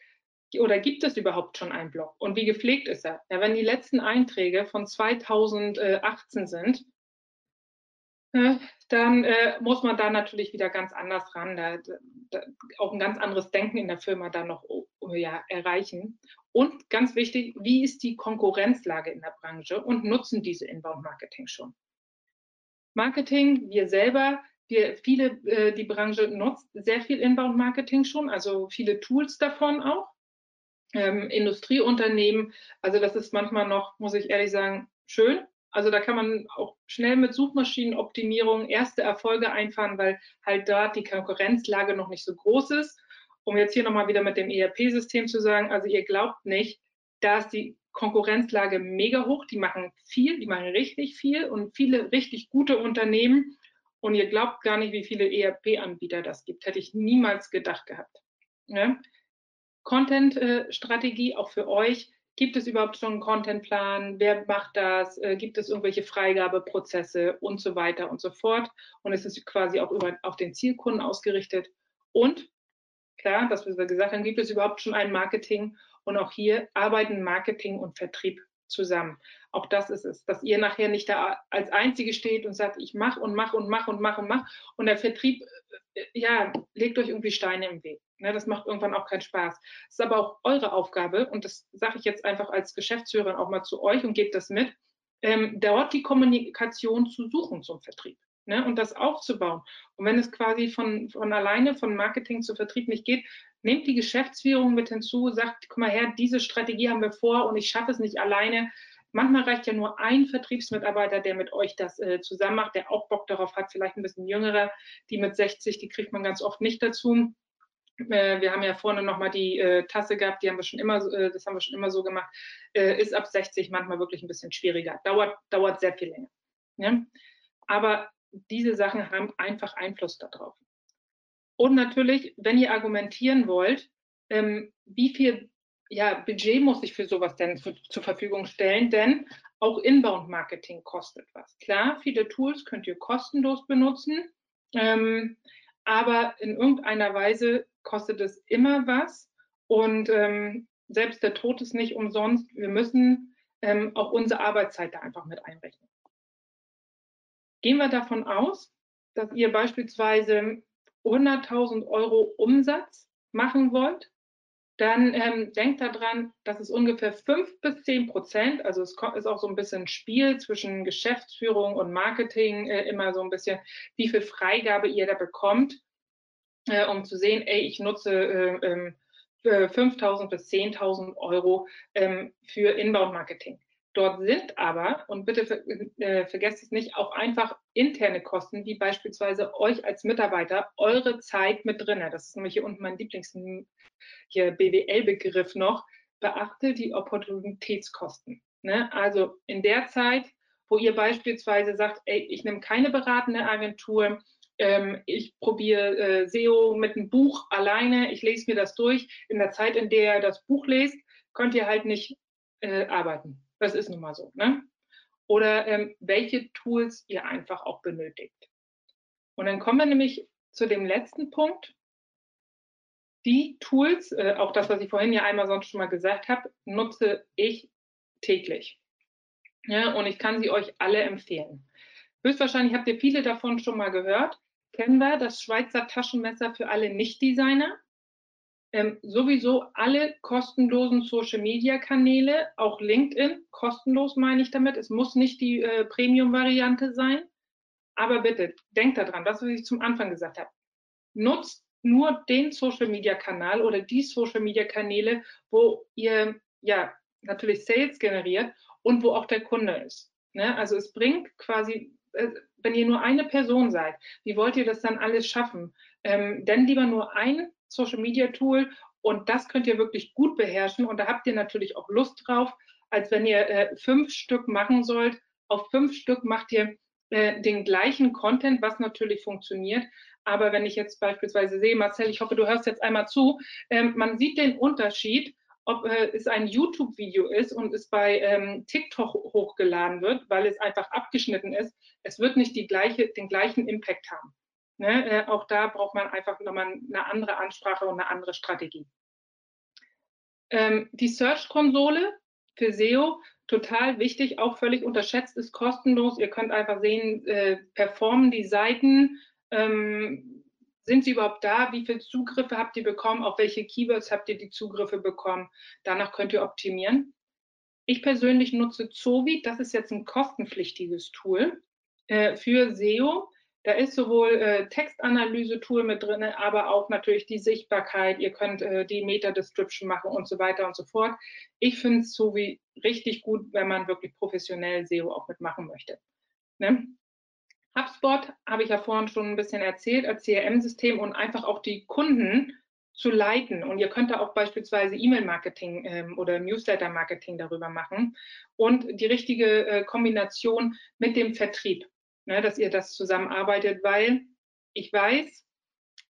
oder gibt es überhaupt schon einen Blog und wie gepflegt ist er? Ja, wenn die letzten Einträge von 2018 sind, äh, dann äh, muss man da natürlich wieder ganz anders ran, da, da, auch ein ganz anderes Denken in der Firma dann noch oh, ja, erreichen. Und ganz wichtig, wie ist die Konkurrenzlage in der Branche und nutzen diese Inbound-Marketing schon? Marketing, wir selber, wir, viele, äh, die Branche nutzt sehr viel Inbound-Marketing schon, also viele Tools davon auch. Ähm, Industrieunternehmen, also das ist manchmal noch, muss ich ehrlich sagen, schön. Also da kann man auch schnell mit Suchmaschinenoptimierung erste Erfolge einfahren, weil halt dort die Konkurrenzlage noch nicht so groß ist um jetzt hier nochmal wieder mit dem ERP-System zu sagen, also ihr glaubt nicht, da ist die Konkurrenzlage mega hoch, die machen viel, die machen richtig viel und viele richtig gute Unternehmen und ihr glaubt gar nicht, wie viele ERP-Anbieter das gibt. Hätte ich niemals gedacht gehabt. Ne? Content-Strategie auch für euch. Gibt es überhaupt schon einen Contentplan? Wer macht das? Äh, gibt es irgendwelche Freigabeprozesse und so weiter und so fort? Und es ist quasi auch über, auf den Zielkunden ausgerichtet. Und klar, dass wir gesagt haben, gibt es überhaupt schon ein Marketing? Und auch hier arbeiten Marketing und Vertrieb zusammen. Auch das ist es, dass ihr nachher nicht da als Einzige steht und sagt, ich mache und mache und mache und mache und mache. Und der Vertrieb, äh, ja, legt euch irgendwie Steine im Weg. Ne, das macht irgendwann auch keinen Spaß. Es ist aber auch eure Aufgabe, und das sage ich jetzt einfach als Geschäftsführerin auch mal zu euch und gebt das mit, ähm, dort die Kommunikation zu suchen zum Vertrieb ne, und das aufzubauen. Und wenn es quasi von, von alleine, von Marketing zu Vertrieb nicht geht, nehmt die Geschäftsführung mit hinzu, sagt, guck mal her, diese Strategie haben wir vor und ich schaffe es nicht alleine. Manchmal reicht ja nur ein Vertriebsmitarbeiter, der mit euch das äh, zusammen macht, der auch Bock darauf hat, vielleicht ein bisschen jüngerer, die mit 60, die kriegt man ganz oft nicht dazu. Äh, wir haben ja vorne nochmal die äh, Tasse gehabt, die haben wir schon immer, äh, das haben wir schon immer so gemacht, äh, ist ab 60 manchmal wirklich ein bisschen schwieriger, dauert, dauert sehr viel länger. Ja? Aber diese Sachen haben einfach Einfluss darauf. Und natürlich, wenn ihr argumentieren wollt, ähm, wie viel ja, Budget muss ich für sowas denn zu, zur Verfügung stellen? Denn auch Inbound-Marketing kostet was. Klar, viele Tools könnt ihr kostenlos benutzen, ähm, aber in irgendeiner Weise kostet es immer was. Und ähm, selbst der Tod ist nicht umsonst. Wir müssen ähm, auch unsere Arbeitszeit da einfach mit einrechnen. Gehen wir davon aus, dass ihr beispielsweise 100.000 Euro Umsatz machen wollt, dann ähm, denkt daran, dass es ungefähr fünf bis zehn Prozent, also es ist auch so ein bisschen Spiel zwischen Geschäftsführung und Marketing, äh, immer so ein bisschen, wie viel Freigabe ihr da bekommt, äh, um zu sehen, ey, ich nutze äh, 5.000 ähm, bis 10.000 Euro ähm, für Inbound-Marketing. Dort sind aber, und bitte äh, vergesst es nicht, auch einfach interne Kosten, wie beispielsweise euch als Mitarbeiter eure Zeit mit drinne. Das ist nämlich hier unten mein Lieblings BWL-Begriff noch. Beachte die Opportunitätskosten. Ne? Also in der Zeit, wo ihr beispielsweise sagt, ey, ich nehme keine beratende Agentur, ähm, ich probiere äh, SEO mit einem Buch alleine, ich lese mir das durch. In der Zeit, in der ihr das Buch lest, könnt ihr halt nicht äh, arbeiten. Das ist nun mal so. Ne? Oder ähm, welche Tools ihr einfach auch benötigt. Und dann kommen wir nämlich zu dem letzten Punkt. Die Tools, äh, auch das, was ich vorhin ja einmal sonst schon mal gesagt habe, nutze ich täglich. Ja, und ich kann sie euch alle empfehlen. Höchstwahrscheinlich habt ihr viele davon schon mal gehört. Kennen wir das Schweizer Taschenmesser für alle Nicht-Designer? ähm, sowieso alle kostenlosen Social-Media-Kanäle, auch LinkedIn, kostenlos meine ich damit. Es muss nicht die äh, Premium-Variante sein. Aber bitte, denkt daran, das, was ich zum Anfang gesagt habe. Nutzt nur den Social-Media-Kanal oder die Social-Media-Kanäle, wo ihr ja natürlich Sales generiert und wo auch der Kunde ist. Ne? Also es bringt quasi, wenn ihr nur eine Person seid, wie wollt ihr das dann alles schaffen? Ähm, denn lieber nur ein Social Media Tool und das könnt ihr wirklich gut beherrschen und da habt ihr natürlich auch Lust drauf, als wenn ihr äh, fünf Stück machen sollt. Auf fünf Stück macht ihr äh, den gleichen Content, was natürlich funktioniert. Aber wenn ich jetzt beispielsweise sehe, Marcel, ich hoffe, du hörst jetzt einmal zu, ähm, man sieht den Unterschied, ob äh, es ein YouTube-Video ist und es bei ähm, TikTok hochgeladen wird, weil es einfach abgeschnitten ist. Es wird nicht die gleiche, den gleichen Impact haben. Ne? Äh, auch da braucht man einfach nochmal eine andere Ansprache und eine andere Strategie. Ähm, die Search-Konsole für SEO, total wichtig, auch völlig unterschätzt, ist kostenlos. Ihr könnt einfach sehen, äh, performen die Seiten, ähm, sind sie überhaupt da? Wie viele Zugriffe habt ihr bekommen? Auf welche Keywords habt ihr die Zugriffe bekommen? Danach könnt ihr optimieren. Ich persönlich nutze Zovi, das ist jetzt ein kostenpflichtiges Tool äh, für SEO. Da ist sowohl äh, Textanalyse-Tool mit drin, aber auch natürlich die Sichtbarkeit. Ihr könnt äh, die Meta-Description machen und so weiter und so fort. Ich finde wie richtig gut, wenn man wirklich professionell SEO auch mitmachen möchte. Ne? HubSpot habe ich ja vorhin schon ein bisschen erzählt als CRM-System und einfach auch die Kunden zu leiten. Und ihr könnt da auch beispielsweise E-Mail-Marketing ähm, oder Newsletter-Marketing darüber machen und die richtige äh, Kombination mit dem Vertrieb ne, dass ihr das zusammenarbeitet, weil ich weiß,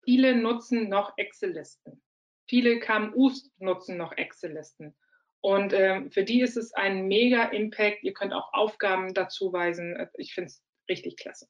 viele nutzen noch Excel-Listen. Viele KMUs nutzen noch Excel-Listen. Und ähm, für die ist es ein mega Impact. Ihr könnt auch Aufgaben dazu weisen. Ich finde es richtig klasse.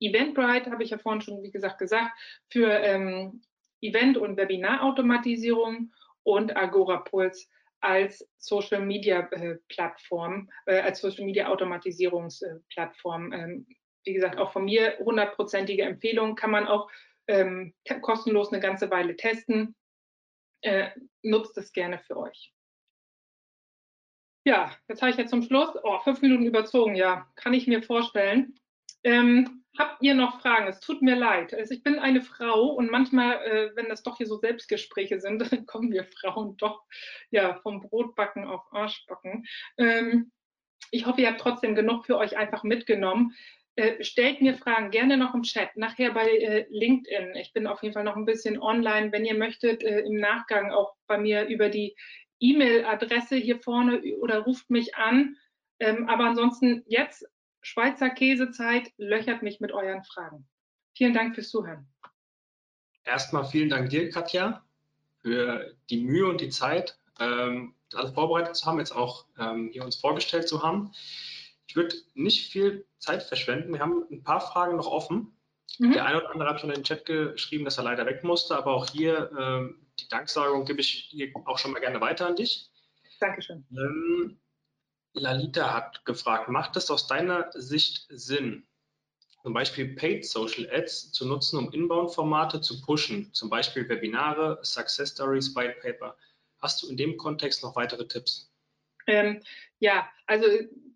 Eventbrite habe ich ja vorhin schon, wie gesagt, gesagt, für ähm, Event- und Webinarautomatisierung und Agora Pulse als Social Media äh, Plattform, äh, als Social Media Automatisierungsplattform. Ähm, wie gesagt, auch von mir hundertprozentige Empfehlung, kann man auch ähm, kostenlos eine ganze Weile testen. Äh, nutzt es gerne für euch. Ja, jetzt habe ich jetzt zum Schluss, oh, fünf Minuten überzogen, ja, kann ich mir vorstellen. Ähm, habt ihr noch Fragen? Es tut mir leid. Also ich bin eine Frau und manchmal, äh, wenn das doch hier so Selbstgespräche sind, dann kommen wir Frauen doch ja vom Brotbacken auf Arschbacken. Ähm, ich hoffe, ihr habt trotzdem genug für euch einfach mitgenommen. Äh, stellt mir Fragen gerne noch im Chat, nachher bei äh, LinkedIn. Ich bin auf jeden Fall noch ein bisschen online. Wenn ihr möchtet, äh, im Nachgang auch bei mir über die E-Mail-Adresse hier vorne oder ruft mich an. Ähm, aber ansonsten jetzt Schweizer Käsezeit, löchert mich mit euren Fragen. Vielen Dank fürs Zuhören. Erstmal vielen Dank dir, Katja, für die Mühe und die Zeit, ähm, alles vorbereitet zu haben, jetzt auch ähm, hier uns vorgestellt zu haben. Ich würde nicht viel Zeit verschwenden. Wir haben ein paar Fragen noch offen. Mhm. Der eine oder andere hat schon in den Chat geschrieben, dass er leider weg musste, aber auch hier ähm, die Danksagung gebe ich hier auch schon mal gerne weiter an dich. Dankeschön. Ähm, Lalita hat gefragt, macht es aus deiner Sicht Sinn, zum Beispiel Paid Social Ads zu nutzen, um Inbound-Formate zu pushen, zum Beispiel Webinare, Success Stories, White Paper. Hast du in dem Kontext noch weitere Tipps? Ähm, ja, also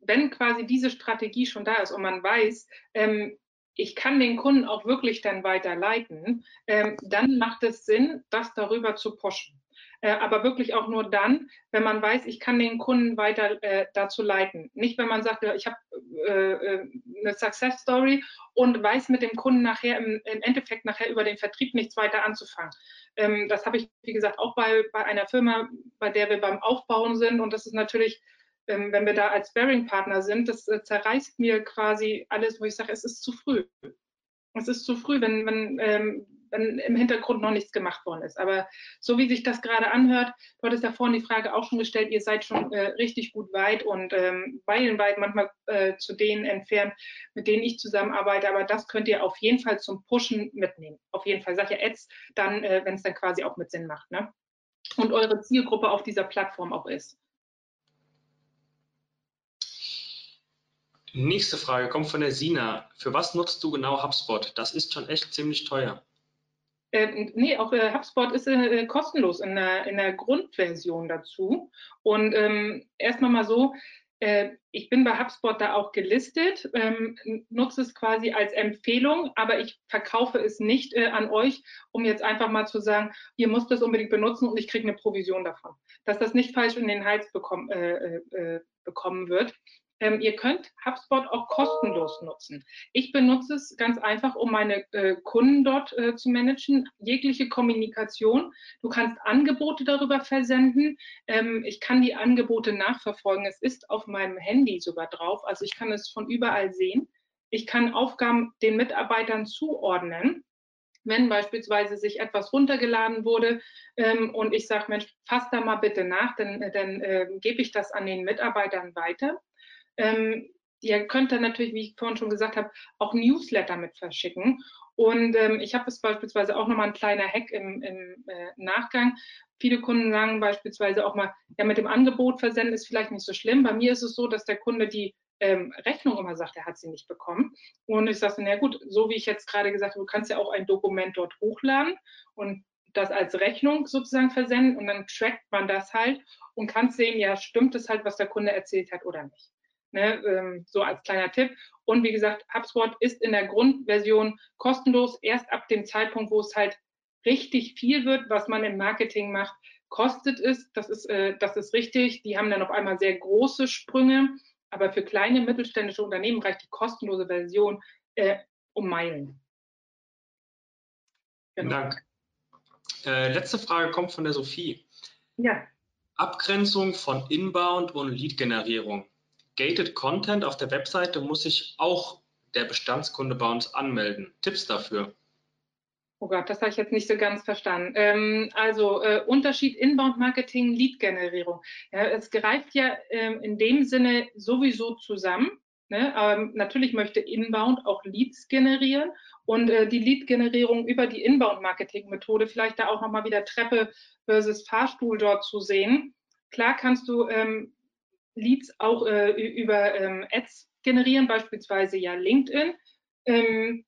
wenn quasi diese Strategie schon da ist und man weiß, ähm, ich kann den Kunden auch wirklich dann weiterleiten, ähm, dann macht es Sinn, das darüber zu pushen. Äh, aber wirklich auch nur dann, wenn man weiß, ich kann den Kunden weiter äh, dazu leiten. Nicht, wenn man sagt, ich habe äh, äh, eine Success Story und weiß mit dem Kunden nachher im, im, Endeffekt nachher über den Vertrieb nichts weiter anzufangen. Ähm, das habe ich, wie gesagt, auch bei, bei einer Firma, bei der wir beim Aufbauen sind. Und das ist natürlich ähm, wenn wir da als Bearing-Partner sind, das äh, zerreißt mir quasi alles, wo ich sage, es ist zu früh. Es ist zu früh, wenn, wenn, ähm, wenn im Hintergrund noch nichts gemacht worden ist. Aber so wie sich das gerade anhört, du hattest ja vorhin die Frage auch schon gestellt, ihr seid schon äh, richtig gut weit und ähm, meilenweit manchmal äh, zu denen entfernt, mit denen ich zusammenarbeite. Aber das könnt ihr auf jeden Fall zum Pushen mitnehmen. Auf jeden Fall. Sag ja Ads, dann, äh, wenn es dann quasi auch mit Sinn macht. Ne? Und eure Zielgruppe auf dieser Plattform auch ist. Nächste Frage kommt von der Sina. Für was nutzt du genau HubSpot? Das ist schon echt ziemlich teuer. Äh, nee, auch äh, HubSpot ist äh, kostenlos in der, in der Grundversion dazu. Und ähm, erstmal mal so, äh, ich bin bei HubSpot da auch gelistet, ähm, nutze es quasi als Empfehlung, aber ich verkaufe es nicht äh, an euch, um jetzt einfach mal zu sagen, ihr müsst es unbedingt benutzen und ich kriege eine Provision davon. Dass das nicht falsch in den Hals bekommen, äh, bekommen wird. Ähm, ihr könnt HubSpot auch kostenlos nutzen. Ich benutze es ganz einfach, um meine äh, Kunden dort äh, zu managen, jegliche Kommunikation. Du kannst Angebote darüber versenden. Ähm, ich kann die Angebote nachverfolgen. Es ist auf meinem Handy sogar drauf, also ich kann es von überall sehen. Ich kann Aufgaben den Mitarbeitern zuordnen wenn beispielsweise sich etwas runtergeladen wurde ähm, und ich sage, Mensch, fass da mal bitte nach, dann, dann äh, gebe ich das an den Mitarbeitern weiter. Ähm, ihr könnt dann natürlich, wie ich vorhin schon gesagt habe, auch Newsletter mit verschicken. Und ähm, ich habe es beispielsweise auch nochmal ein kleiner Hack im, im äh, Nachgang. Viele Kunden sagen beispielsweise auch mal, ja, mit dem Angebot versenden ist vielleicht nicht so schlimm. Bei mir ist es so, dass der Kunde die ähm, Rechnung immer sagt, er hat sie nicht bekommen. Und ich sage, na gut, so wie ich jetzt gerade gesagt habe, du kannst ja auch ein Dokument dort hochladen und das als Rechnung sozusagen versenden und dann trackt man das halt und kann sehen, ja, stimmt es halt, was der Kunde erzählt hat oder nicht. Ne, ähm, so als kleiner Tipp. Und wie gesagt, HubSpot ist in der Grundversion kostenlos. Erst ab dem Zeitpunkt, wo es halt richtig viel wird, was man im Marketing macht, kostet es. Das ist, äh, das ist richtig. Die haben dann auf einmal sehr große Sprünge. Aber für kleine mittelständische Unternehmen reicht die kostenlose Version äh, um Meilen. Genau. Dank. Äh, letzte Frage kommt von der Sophie. Ja. Abgrenzung von Inbound und Lead-Generierung. Gated Content auf der Webseite muss sich auch der Bestandskunde bei uns anmelden. Tipps dafür? Oh Gott, das habe ich jetzt nicht so ganz verstanden. Ähm, also äh, Unterschied Inbound Marketing, Lead Generierung. Ja, es greift ja ähm, in dem Sinne sowieso zusammen. Ne? Ähm, natürlich möchte Inbound auch Leads generieren und äh, die Lead-Generierung über die Inbound-Marketing-Methode, vielleicht da auch nochmal wieder Treppe versus Fahrstuhl dort zu sehen. Klar kannst du ähm, Leads auch äh, über ähm, Ads generieren, beispielsweise ja LinkedIn. Ähm,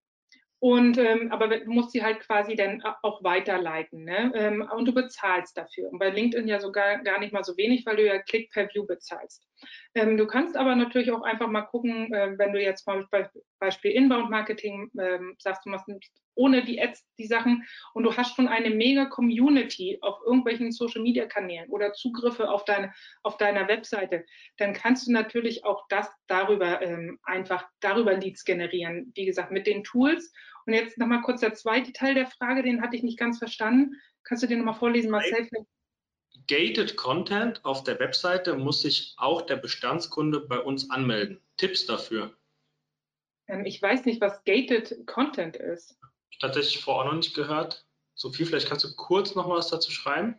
und ähm, aber du musst sie halt quasi dann auch weiterleiten, ne? Ähm, und du bezahlst dafür. Und bei LinkedIn ja sogar gar nicht mal so wenig, weil du ja Click per View bezahlst. Ähm, du kannst aber natürlich auch einfach mal gucken, äh, wenn du jetzt bei Beispiel Inbound Marketing ähm, sagst, du machst ohne die Ads die Sachen und du hast schon eine mega Community auf irgendwelchen Social Media Kanälen oder Zugriffe auf deine auf deiner Webseite, dann kannst du natürlich auch das darüber ähm, einfach darüber Leads generieren. Wie gesagt, mit den Tools. Und jetzt nochmal kurz der zweite Teil der Frage, den hatte ich nicht ganz verstanden. Kannst du den nochmal vorlesen, Marcel? Gated Content auf der Webseite muss sich auch der Bestandskunde bei uns anmelden. Tipps dafür? Ähm, ich weiß nicht, was Gated Content ist. Tatsächlich vorher noch nicht gehört. Sophie, vielleicht kannst du kurz noch was dazu schreiben.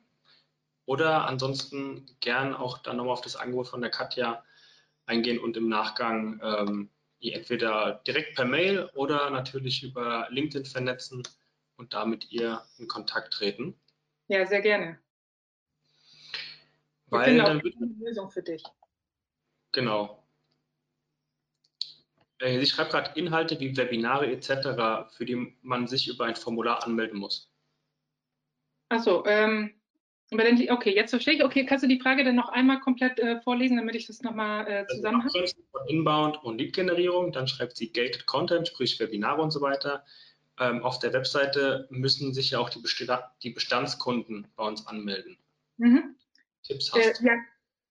Oder ansonsten gern auch dann nochmal auf das Angebot von der Katja eingehen und im Nachgang ähm, ihr entweder direkt per Mail oder natürlich über LinkedIn vernetzen und damit ihr in Kontakt treten. Ja, sehr gerne. Weil dann wird, eine Lösung für dich. Genau. Äh, sie schreibt gerade Inhalte wie Webinare etc., für die man sich über ein Formular anmelden muss. Achso, ähm, okay, jetzt verstehe ich. Okay, kannst du die Frage dann noch einmal komplett äh, vorlesen, damit ich das nochmal äh, zusammen habe? Von Inbound und Lead-Generierung, dann schreibt sie Gated Content, sprich Webinare und so weiter. Ähm, auf der Webseite müssen sich ja auch die, die Bestandskunden bei uns anmelden. Mhm. Tipps äh, hast du? Äh, ja,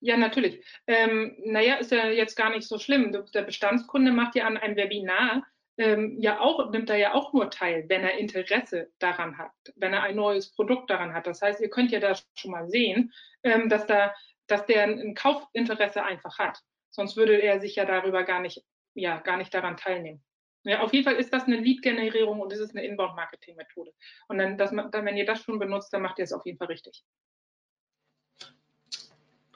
ja, natürlich. Ähm, naja, ist ja jetzt gar nicht so schlimm. Der Bestandskunde macht ja an einem Webinar ähm, ja auch, nimmt da ja auch nur teil, wenn er Interesse daran hat, wenn er ein neues Produkt daran hat. Das heißt, ihr könnt ja da schon mal sehen, ähm, dass da, dass der ein Kaufinteresse einfach hat. Sonst würde er sich ja darüber gar nicht, ja, gar nicht daran teilnehmen. Ja, auf jeden Fall ist das eine Lead-Generierung und es ist eine Inbound-Marketing-Methode. Und dann, man, dann, wenn ihr das schon benutzt, dann macht ihr es auf jeden Fall richtig.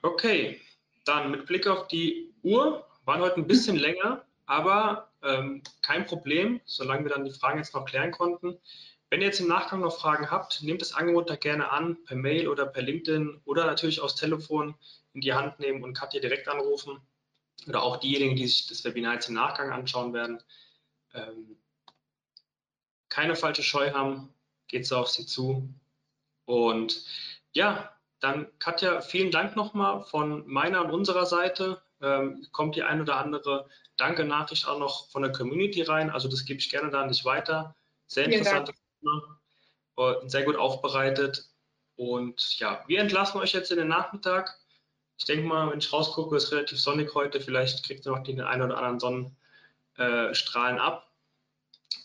Okay, dann mit Blick auf die Uhr, waren heute ein bisschen länger, aber ähm, kein Problem, solange wir dann die Fragen jetzt noch klären konnten. Wenn ihr jetzt im Nachgang noch Fragen habt, nehmt das Angebot da gerne an, per Mail oder per LinkedIn oder natürlich aufs Telefon in die Hand nehmen und Katja direkt anrufen. Oder auch diejenigen, die sich das Webinar jetzt im Nachgang anschauen werden. Ähm, keine falsche Scheu haben, geht so auf sie zu. Und ja, dann Katja, vielen Dank nochmal von meiner und unserer Seite. Ähm, kommt die ein oder andere Danke-Nachricht auch noch von der Community rein. Also das gebe ich gerne da nicht weiter. Sehr interessantes Thema, äh, sehr gut aufbereitet. Und ja, wir entlassen euch jetzt in den Nachmittag. Ich denke mal, wenn ich rausgucke, ist relativ sonnig heute. Vielleicht kriegt ihr noch den einen oder anderen Sonnenstrahlen ab.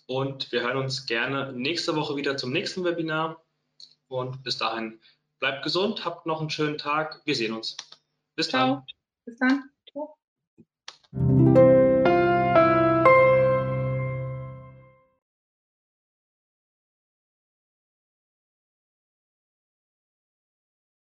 Und wir hören uns gerne nächste Woche wieder zum nächsten Webinar. Und bis dahin Bleibt gesund, habt noch einen schönen Tag. Wir sehen uns. Bis Ciao. dann. Bis dann.